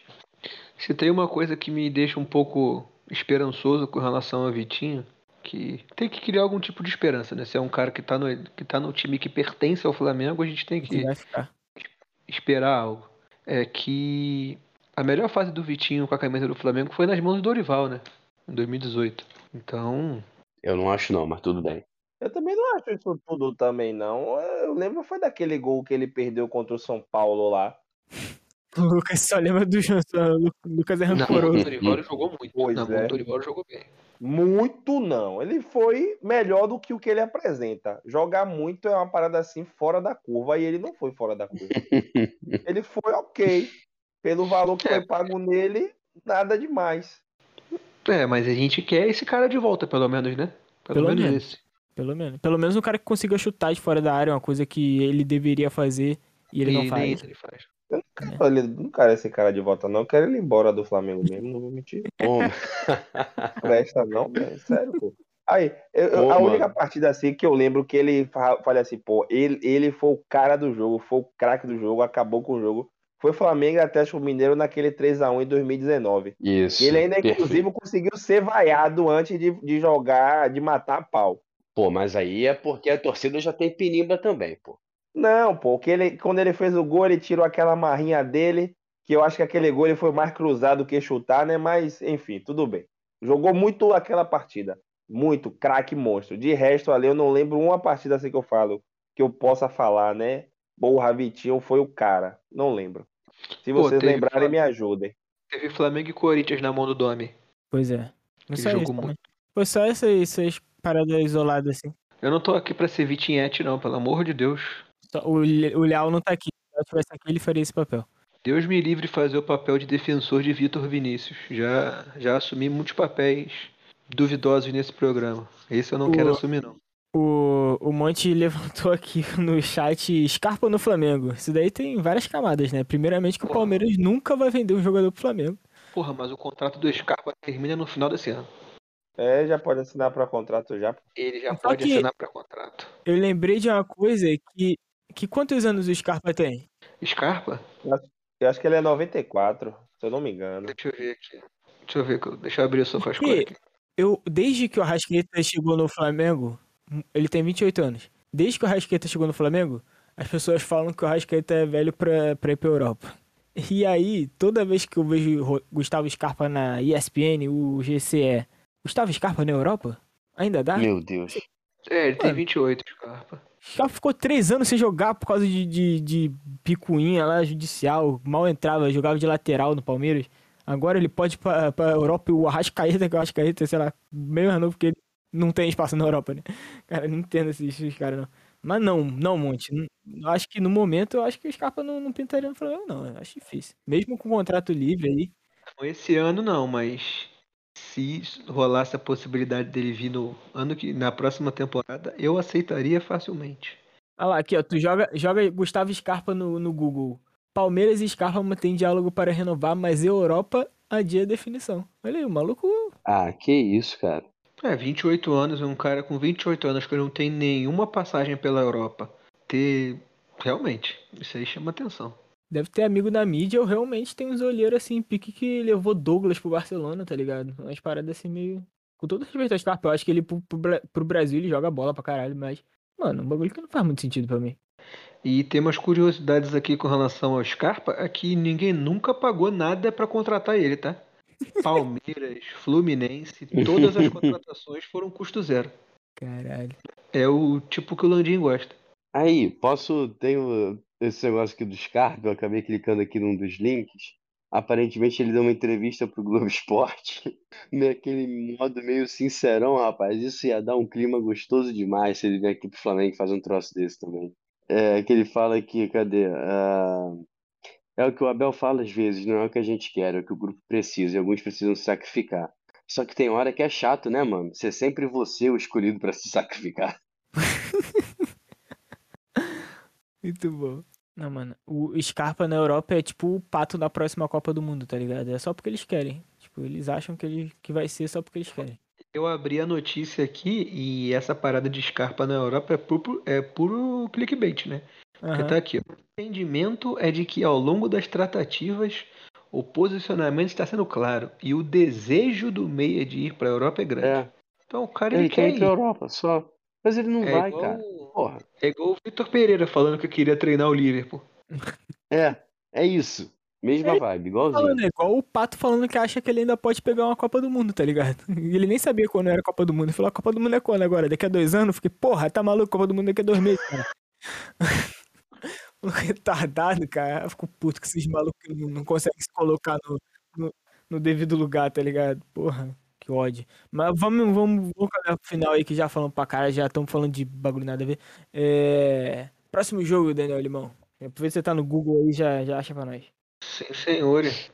E: se tem uma coisa que me deixa um pouco esperançoso com relação a Vitinho, que tem que criar algum tipo de esperança, né? Se é um cara que tá no, que tá no time que pertence ao Flamengo, a gente tem
D: Que
E: esperar algo. É que a melhor fase do Vitinho com a camisa do Flamengo foi nas mãos do Dorival, né? Em 2018. Então,
G: Eu não acho não, mas tudo bem.
F: Eu também não acho isso tudo também, não. Eu lembro foi daquele gol que ele perdeu contra o São Paulo lá.
D: O Lucas só lembra do Johnson. O Lucas é
H: Não, o
D: rancoroso.
H: Dorival jogou muito.
F: Pois
H: não,
F: é.
H: o Dorival jogou bem.
F: Muito não. Ele foi melhor do que o que ele apresenta. Jogar muito é uma parada assim fora da curva e ele não foi fora da curva. ele foi ok. Pelo valor que
H: É.
F: foi pago nele, nada demais.
E: É, mas a gente quer esse cara de volta, pelo menos, né? Pelo,
D: Pelo
E: menos,
D: menos.
E: esse.
D: Pelo menos. Pelo menos um cara que consiga chutar de fora da área, uma coisa que ele deveria fazer e ele
E: e
D: não
E: nem
D: faz.
E: isso ele faz.
F: Eu não quero, ele, não quero esse cara de volta, não. Eu quero ele embora do Flamengo mesmo, não vou mentir. Presta, não, velho. Sério, pô. Aí, eu- a
G: mano.
F: única partida assim que eu lembro que ele fa- falei assim, pô, ele, ele foi o cara do jogo, foi o craque do jogo, acabou com o jogo. Foi Flamengo e Atlético Mineiro naquele 3x1 em 2019.
G: Isso.
F: E ele ainda,
G: perfeito.
F: inclusive, conseguiu ser vaiado antes de, de jogar, de matar a pau.
G: Pô, mas aí é porque a torcida já tem pinimba também, pô.
F: Não, pô, que ele, quando ele fez o gol, ele tirou aquela marrinha dele, que eu acho que aquele gol ele foi mais cruzado que chutar, né? Mas, enfim, tudo bem. Jogou muito aquela partida. Muito, craque monstro. De resto, ali, eu não lembro uma partida assim que eu falo, que eu possa falar, né? Porra, Vitinho foi o cara. Não lembro. Se
E: Pô,
F: vocês
E: teve
F: lembrarem, me ajudem.
E: Teve Flamengo e Corinthians na mão do Domi.
D: Pois é. Não só
E: jogou
D: isso,
E: muito.
D: Foi só essas, essas paradas isoladas assim.
E: Eu não tô aqui pra ser vitinhete, não, pelo amor de Deus.
D: O, o Leal não tá aqui. Se eu tivesse aqui, ele faria esse papel.
E: Deus me livre de fazer o papel de defensor de Vitor Vinícius. Já, já assumi muitos papéis duvidosos nesse programa. Esse eu não
D: O-
E: quero assumir, não.
D: O, o Monte levantou aqui no chat Scarpa no Flamengo. Isso daí tem várias camadas, né? Primeiramente que o
E: Porra.
D: Palmeiras nunca vai vender um jogador pro Flamengo.
E: Porra, mas o contrato do Scarpa termina no final desse ano.
F: É, já pode assinar para contrato já.
E: Ele já
D: Só
E: pode assinar pra contrato.
D: Eu lembrei de uma coisa que. Que quantos anos o Scarpa tem?
E: Scarpa?
F: Eu acho que ele é 94, se eu não me engano.
E: Deixa eu ver aqui. Deixa eu ver, deixa eu abrir o SofaScore aqui.
D: eu, desde que o Arrascaeta chegou no Flamengo, ele tem 28 anos. Desde que o Arrascaeta chegou no Flamengo, as pessoas falam que o Arrascaeta é velho pra, pra ir pra Europa. E aí, toda vez que eu vejo Gustavo Scarpa na ESPN, o GCE, Gustavo Scarpa na Europa? Ainda dá?
G: Meu Deus.
E: É, ele tem
D: Mano.
E: 28, Scarpa.
D: Scarpa ficou três anos sem jogar por causa de, de, de picuinha lá, judicial. Mal entrava, jogava de lateral no Palmeiras. Agora ele pode ir pra, pra Europa e o Arrascaeta, que o Arrascaeta, sei lá, meio mais novo, porque ele não tem espaço na Europa, né? Cara, não entendo esses, esses caras, não. Mas não, não, Monte. Não- acho que no momento, eu acho que o Scarpa não, não pintaria no Flamengo, não. Eu acho difícil. Mesmo com contrato livre aí.
E: Esse ano não, mas se rolasse a possibilidade dele vir no ano que na próxima temporada, eu aceitaria facilmente.
D: Olha lá, aqui, ó. Tu joga, joga Gustavo Scarpa no, no Google. Palmeiras e Scarpa mantêm diálogo para renovar, mas Europa adia a definição. Olha aí, o maluco.
G: Ah, que isso, cara.
E: É, 28 anos, um cara com 28 anos que não tem nenhuma passagem pela Europa. Ter. Realmente, isso aí chama atenção.
D: Deve ter amigo da mídia ou realmente tem uns olheiros assim, pique que levou Douglas pro Barcelona, tá ligado? Umas paradas assim meio. Com todo respeito ao Scarpa, eu acho que ele pro, pro, pro Brasil ele joga bola pra caralho, mas. Mano, um bagulho que não faz muito sentido pra mim.
E: E tem umas curiosidades aqui com relação ao Scarpa, é que ninguém nunca pagou nada pra contratar ele, tá? Palmeiras, Fluminense, todas as contratações foram custo zero.
D: Caralho.
E: É o tipo que o Landim gosta.
G: Aí, posso. Tenho esse negócio aqui do Scarpa, eu acabei clicando aqui num dos links. Aparentemente ele deu uma entrevista pro Globo Esporte, naquele modo meio sincerão, rapaz. Isso ia dar um clima gostoso demais se ele vier aqui pro Flamengo e fazer um troço desse também. É que ele fala aqui, cadê? Ah, é o que o Abel fala às vezes, não é o que a gente quer, é o que o grupo precisa, e alguns precisam se sacrificar. Só que tem hora que é chato, né, mano? Ser sempre você o escolhido pra se sacrificar.
D: Muito bom. Não, mano, o Scarpa na Europa é tipo o pato da próxima Copa do Mundo, tá ligado? É só porque eles querem. Tipo, eles acham que, ele, que vai ser só porque eles querem.
E: Eu abri a notícia aqui e essa parada de Scarpa na Europa é puro, é puro clickbait, né? Porque
D: Aham.
E: tá aqui, ó. O entendimento é de que ao longo das tratativas o posicionamento está sendo claro e o desejo do meia de ir pra Europa é grande.
G: É,
E: Então o cara ele,
G: ele quer
E: quer
G: ir pra
E: ir.
G: Europa, só. Mas ele não
E: É
G: vai,
E: igual,
G: cara. Porra.
E: é igual o Vitor Pereira falando que queria treinar o Liverpool.
G: É, é isso. Mesma
D: É,
G: vibe, igualzinho.
D: Falando, é igual o Pato falando que acha que ele ainda pode pegar uma Copa do Mundo, tá ligado? Ele nem sabia quando era Copa do Mundo. Ele falou, a Copa do Mundo é quando agora? Daqui a dois anos? Eu fiquei, porra, tá maluco? Copa do Mundo daqui a dois meses, cara. Retardado, cara. Eu fico puto que esses malucos não, não conseguem se colocar no, no, no devido lugar, tá ligado? Porra, que ódio. Mas vamos, vamos, vamos caminhar pro final aí, que já falamos pra cara, já estamos falando de bagulho nada a ver. É... Próximo jogo, Daniel Limão. Aproveita que você tá no Google aí, já, já acha pra nós.
E: Sim, senhores.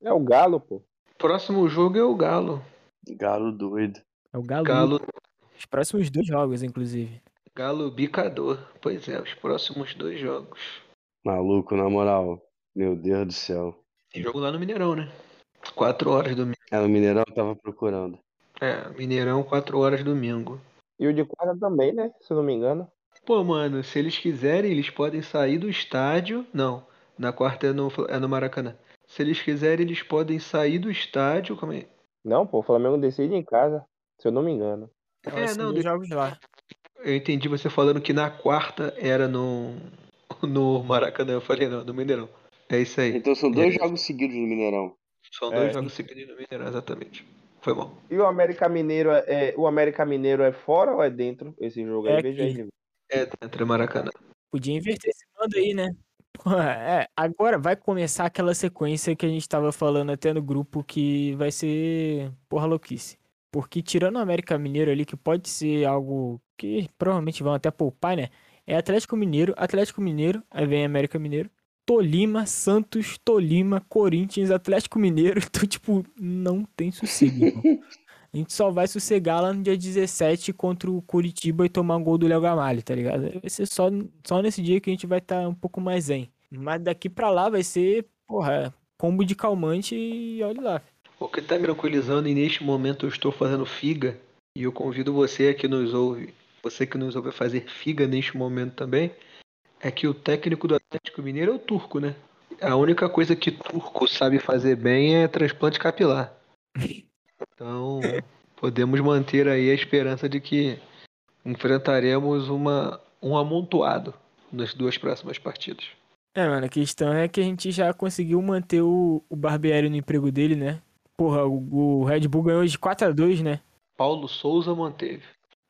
F: É o Galo, pô.
E: Próximo jogo é o Galo.
G: Galo doido.
D: É o Galo.
E: Galo,
D: Os próximos dois jogos, inclusive.
E: Galo bicador. Pois é, os próximos dois jogos.
G: Maluco, na moral. Meu Deus do céu.
E: Tem jogo lá no Mineirão, né? Quatro horas domingo.
G: É, no Mineirão eu tava procurando.
E: É, Mineirão, quatro horas domingo.
F: E o de quarta também, né? Se eu não me engano.
E: Pô, mano, se eles quiserem, eles podem sair do estádio. Não, na quarta é no, é no Maracanã. Se eles quiserem, eles podem sair do estádio. Como é?
F: Não, pô, o Flamengo decide em casa. Se eu não me engano.
D: Então, esses
E: não,
D: dois
E: de-
D: jogos lá.
E: Eu entendi você falando que na quarta era no, no Maracanã. Eu falei, não, no Mineirão. É isso aí.
G: Então são dois
E: É.
G: jogos seguidos no Mineirão.
E: São
D: É.
E: dois jogos seguidos no Mineirão, exatamente. Foi bom.
F: E o América Mineiro é, é- o América Mineiro é fora ou é dentro esse jogo aí?
D: É
F: Veja aí.
E: É dentro do Maracanã.
D: Podia inverter esse mando aí, né? É, agora vai começar aquela sequência que a gente tava falando até no grupo que vai ser porra louquice. Porque tirando o América Mineiro ali, que pode ser algo que provavelmente vão até poupar, né? É Atlético Mineiro, Atlético Mineiro, aí vem América Mineiro, Tolima, Santos, Tolima, Corinthians, Atlético Mineiro. Então, tipo, não tem sossego, irmão. A gente só vai sossegar lá no dia 17 contra o Curitiba e tomar um gol do Léo Gamalho, tá ligado? Vai ser só, só nesse dia que a gente vai estar um pouco mais zen. Mas daqui pra lá vai ser, porra, combo de calmante e olha lá.
E: O que tá me tranquilizando, e neste momento eu estou fazendo figa, e eu convido você que nos ouve, você que nos ouve a fazer figa neste momento também, é que o técnico do Atlético Mineiro é o turco, né? A única coisa que turco sabe fazer bem é transplante capilar. Então, podemos manter aí a esperança de que enfrentaremos uma, um amontoado nas duas próximas partidas.
D: É, mano, a questão é que a gente já conseguiu manter o, o Barbieri no emprego dele, né? Porra, o, o Red Bull ganhou de 4 a 2 né?
E: Paulo Souza manteve.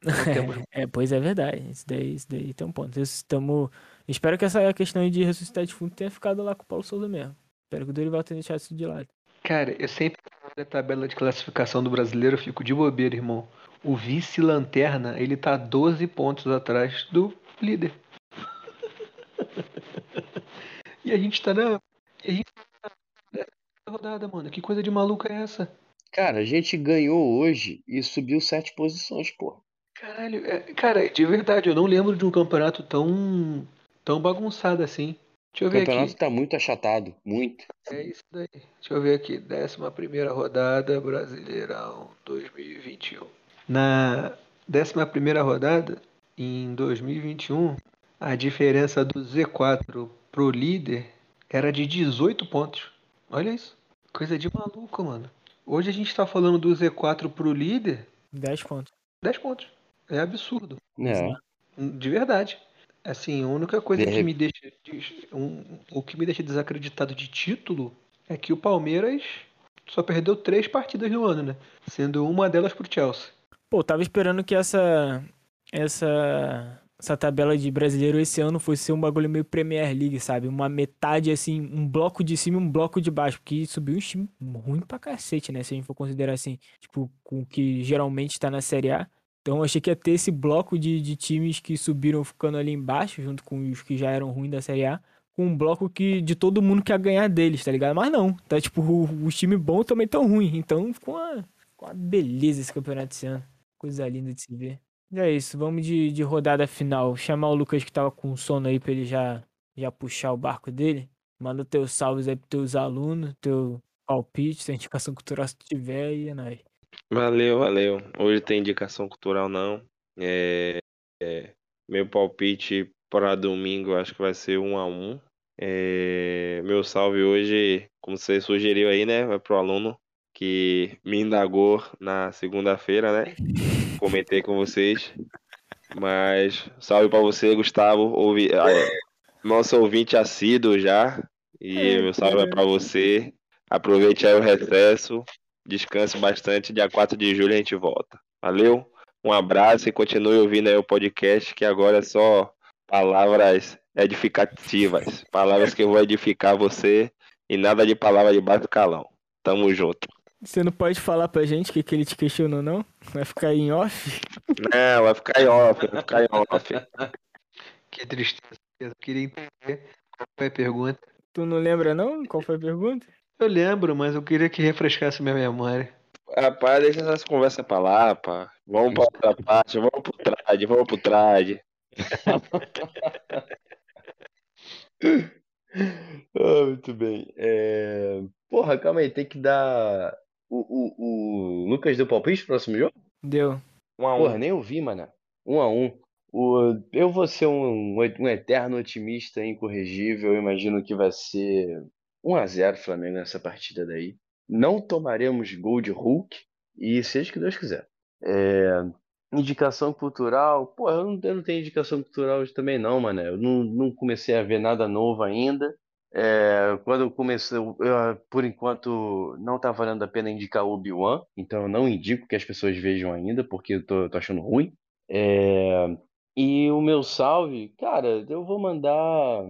E: Não temos
D: É, pois é verdade. Isso daí, isso daí tem um ponto. Estamos... Espero que essa questão aí de ressuscitar de fundo tenha ficado lá com o Paulo Souza mesmo. Espero que o Dorival tenha deixado isso de lado.
E: Cara, eu sempre na tabela de classificação do brasileiro eu fico de bobeira, irmão. O vice-lanterna, ele tá 12 pontos atrás do líder. e a gente tá na. A gente tá na rodada, mano. Que coisa de maluca é essa?
G: Cara, a gente ganhou hoje e subiu sete posições, pô.
E: Caralho, é- cara, de verdade, eu não lembro de um campeonato tão. Tão bagunçado assim. Deixa eu
G: O
E: ver
G: campeonato
E: aqui.
G: tá muito achatado, muito.
E: É isso daí. Deixa eu ver aqui. 11 rodada Brasileirão 2021. Na 11 rodada, em 2021, a diferença do Z4 pro líder era de 18 pontos. Olha isso. Coisa de maluco, mano. Hoje a gente tá falando do Z4 pro líder,
D: 10 pontos.
E: 10 pontos. É absurdo.
G: É.
E: De verdade. Assim, a única coisa
G: De
E: que me deixa. um- o que me deixa desacreditado de título é que o Palmeiras só perdeu três partidas no ano, né? Sendo uma delas pro Chelsea.
D: Pô, tava esperando que essa essa essa tabela de brasileiro esse ano fosse ser um bagulho meio Premier League, sabe? Uma metade assim, um bloco de cima e um bloco de baixo, porque subiu um time ruim pra cacete, né? Se a gente for considerar assim, tipo, com o que geralmente tá na Série A. Então achei que ia ter esse bloco de, de times que subiram ficando ali embaixo, junto com os que já eram ruins da Série A, com um bloco que de todo mundo quer ganhar deles, tá ligado? Mas não, tá tipo, os times bons também tão ruins, então ficou uma, ficou uma beleza esse campeonato esse ano. Coisa linda de se ver. E é isso, vamos de, de rodada final. Chamar o Lucas que tava com sono aí pra ele já, já puxar o barco dele. Manda teus salves aí pros teus alunos, teu palpite, tua indicação cultural se tiver e é nóis.
F: Valeu, valeu. Hoje tem indicação cultural não. É, é, meu palpite para domingo acho que vai ser um a um. É, meu salve hoje, como você sugeriu aí, né? Vai pro aluno que me indagou na segunda-feira, né? Comentei com vocês. Mas salve para você, Gustavo. Ouvi, é, nosso ouvinte assíduo já. E meu salve é pra você. Aproveite aí o recesso. Descanse bastante. Dia 4 de julho a gente volta. Valeu? Um abraço e continue ouvindo aí o podcast, que agora é só palavras edificativas. Palavras que vão edificar você e nada de palavra de baixo calão. Tamo junto.
D: Você não pode falar pra gente o que, que ele te questionou, não? Vai ficar em off?
F: Não, vai ficar em off, vai ficar em off.
E: Que tristeza. Eu queria entender qual foi a pergunta.
D: Tu não lembra, não? Qual foi a pergunta?
E: Eu lembro, mas eu queria que refrescasse minha memória.
F: Rapaz, deixa essas conversas pra lá, pá. Vamos pra outra parte, vamos pro trade, vamos pro trade.
G: Ah, muito bem. É, Porra, calma aí, tem que dar. O, o, o Lucas deu palpite pro próximo jogo?
D: Deu.
F: Um a um.
G: Porra, nem ouvi, mano. Um a um. O... Eu vou ser um, um eterno otimista incorrigível. Eu imagino que vai ser 1 a 0 Flamengo nessa partida daí. Não tomaremos gol de Hulk e seja o que Deus quiser. É, Indicação cultural, pô, eu não, eu não tenho indicação cultural hoje também não, mano. Eu não, não comecei a ver nada novo ainda. É, quando eu comecei, eu, por enquanto não tá valendo a pena indicar o Obi-Wan, então eu não indico que as pessoas vejam ainda, porque eu tô, tô achando ruim. É, e o meu salve, cara, eu vou mandar.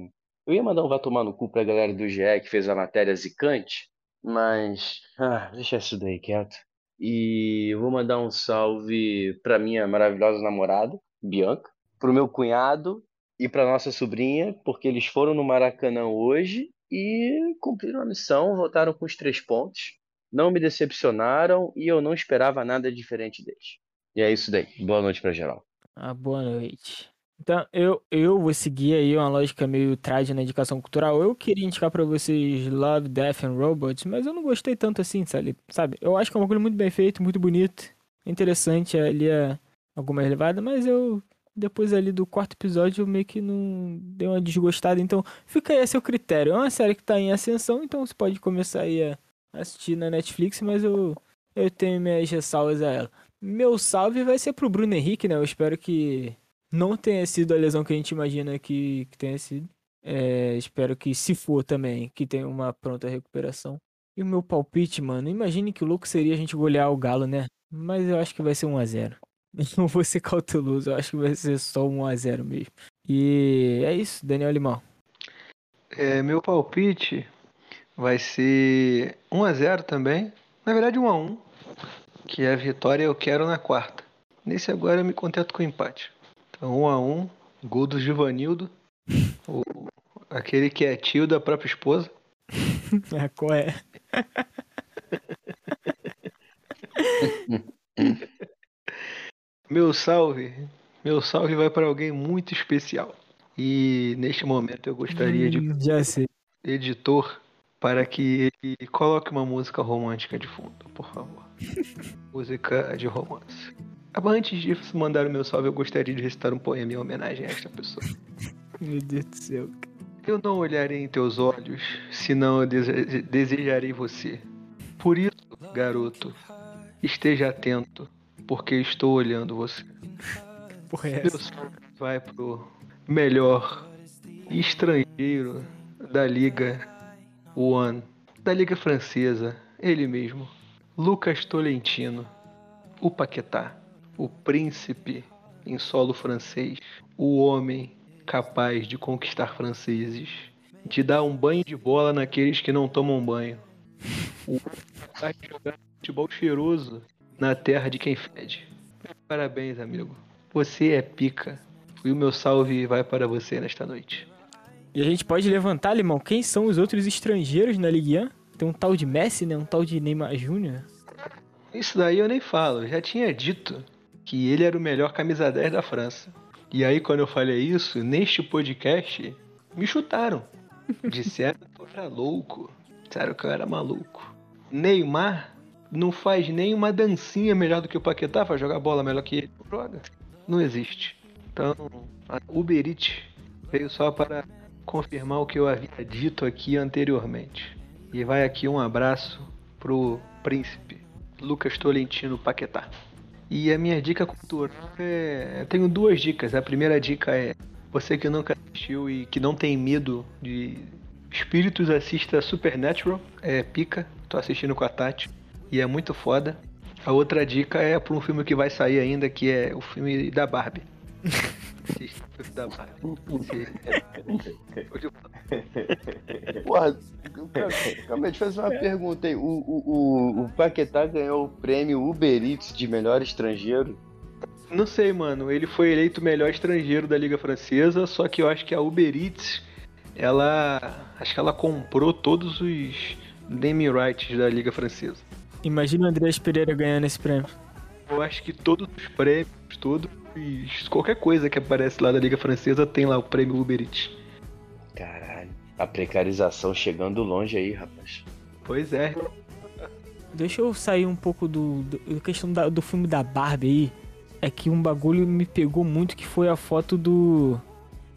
G: Eu ia mandar um vá tomar no cu pra galera do GE que fez a matéria zicante, mas. Ah, deixa isso daí quieto. E eu vou mandar um salve pra minha maravilhosa namorada, Bianca, pro meu cunhado e pra nossa sobrinha, porque eles foram no Maracanã hoje e cumpriram a missão, voltaram com os três pontos. Não me decepcionaram e eu não esperava nada diferente deles. E é isso daí. Boa noite pra geral.
D: Ah, boa noite. Então, eu, eu vou seguir aí uma lógica meio trade na indicação cultural. Eu queria indicar pra vocês Love, Death and Robots, mas eu não gostei tanto assim, sabe? Eu acho que é um bagulho muito bem feito, muito bonito, interessante ali é alguma relevada, mas eu depois ali do quarto episódio eu meio que não dei uma desgostada, então fica aí a seu critério. É uma série que tá em ascensão, então você pode começar aí a assistir na Netflix, mas eu eu tenho minhas ressalvas a ela. Meu salve vai ser pro Bruno Henrique, né? Eu espero que não tenha sido a lesão que a gente imagina que, que tenha sido. É, espero que, se for também, que tenha uma pronta recuperação. E o meu palpite, mano, imagine que louco seria a gente golear o Galo, né? Mas eu acho que vai ser 1x0. Não vou ser cauteloso, eu acho que vai ser só 1x0 mesmo. E é isso, Daniel Limão.
E: É, meu palpite vai ser 1x0 também. Na verdade, 1x1. Que a vitória eu quero na quarta. Nesse agora eu me contento com o empate. Então, 1x1. Gol do Givanildo. o, aquele que é tio da própria esposa.
D: Ah, qual é?
E: Meu salve. Meu salve vai para alguém muito especial. E neste momento eu gostaria de
D: Hum, Já sei.
E: editor para que ele coloque uma música romântica de fundo, por favor. música de romance. Ah, Antes de mandar o meu salve, eu gostaria de recitar um poema em homenagem a esta pessoa.
D: Meu Deus do céu.
E: Eu não olharei em teus olhos, senão eu dese- desejarei você. Por isso, garoto, esteja atento, porque estou olhando você.
D: Porra, é
E: Meu salve vai pro melhor estrangeiro da Liga One, da Liga Francesa, ele mesmo, Lucas Tolentino, o Paquetá, o príncipe em solo francês, o homem capaz de conquistar franceses, de dar um banho de bola naqueles que não tomam banho, o homem capaz de jogar futebol cheiroso na terra de quem fede. Parabéns, amigo. Você é pica. E o meu salve vai para você nesta noite.
D: E a gente pode levantar, Limão, quem são os outros estrangeiros na Ligue 1? Tem um tal de Messi, né? Um tal de Neymar Júnior.
E: Isso daí eu nem falo, eu já tinha dito que ele era o melhor camisa 10 da França. E aí, quando eu falei isso, neste podcast, me chutaram. Disseram que eu era louco. Disseram que eu era maluco. Neymar não faz nem uma dancinha melhor do que o Paquetá pra jogar bola melhor que ele. Não joga. Não existe. Então, a Uber Eats veio só para confirmar o que eu havia dito aqui anteriormente. E vai aqui um abraço pro príncipe Lucas Tolentino Paquetá. E a minha dica cultural é. Eu tenho duas dicas. A primeira dica é: você que nunca assistiu e que não tem medo de espíritos, assista Supernatural, é pica, tô assistindo com a Tati e é muito foda. A outra dica é pra um filme que vai sair ainda, que é o filme da Barbie. Assista o filme da Barbie.
G: Porra, calma aí, deixa eu fazer uma pergunta aí. O, o, o, o Paquetá ganhou o prêmio Uber Eats de melhor estrangeiro?
E: Não sei, mano. Ele foi eleito o melhor estrangeiro da Liga Francesa, só que eu acho que a Uber Eats, ela. Acho que ela comprou todos os name rights da Liga Francesa.
D: Imagina o Andreas Pereira ganhando esse prêmio.
E: Eu acho que todos os prêmios, todos. Qualquer coisa que aparece lá da Liga Francesa tem lá o prêmio Uber Eats.
G: Caralho, a precarização chegando longe aí, rapaz.
E: Pois é.
D: Deixa eu sair um pouco do. do a questão da- do filme da Barbie aí. É que um bagulho me pegou muito que foi a foto do.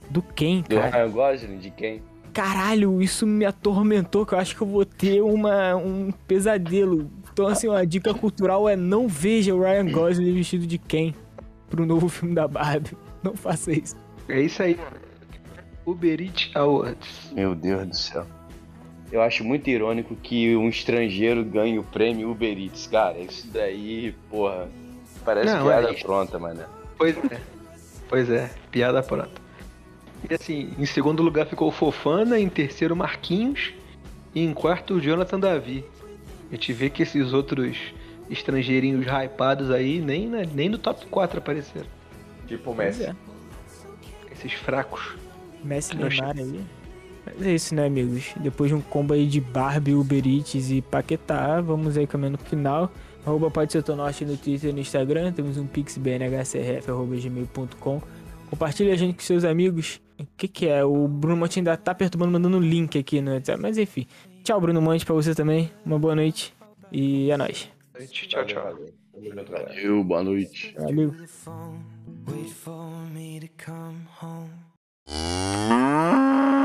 D: Do Ken,
G: Do
D: cara.
G: Ryan Gosling, de quem?
D: Caralho, isso me atormentou, que eu acho que eu vou ter uma, um pesadelo. Então, assim, uma dica cultural é não veja o Ryan Gosling vestido de Ken pro novo filme da Barbie. Não faça isso.
E: É isso aí. Uber Eats Awards.
G: Meu Deus do céu. Eu acho muito irônico que um estrangeiro ganhe o prêmio Uber Eats. Cara, isso daí, porra, parece
E: Não,
G: piada
E: é-
G: pronta, mano.
E: Pois é. Pois é, piada pronta. E assim, em segundo lugar ficou o Fofana, em terceiro Marquinhos e em quarto o Jonathan Davi. A gente vê que esses outros estrangeirinhos hypados aí nem, na- nem no top 4 apareceram.
F: Tipo o Messi.
D: é.
E: Esses fracos.
D: Messi Neymar aí. Mas é isso, né, amigos? Depois de um combo aí de Barbie, Uber Eats e Paquetá, vamos aí caminhando pro final. Arroba Pode Ser Teu Norte no Twitter e no Instagram. Temos um pix bnhcrf.gmail.com. Compartilha a gente com seus amigos. O que que é? O Bruno Monte ainda tá perturbando, mandando link aqui no WhatsApp. Mas enfim. Tchau, Bruno Monte, pra você também. Uma boa noite. E é nóis.
E: Tchau, tchau.
F: Valeu. Tamo junto, galera.
G: Eu, boa noite.
D: Valeu.
H: the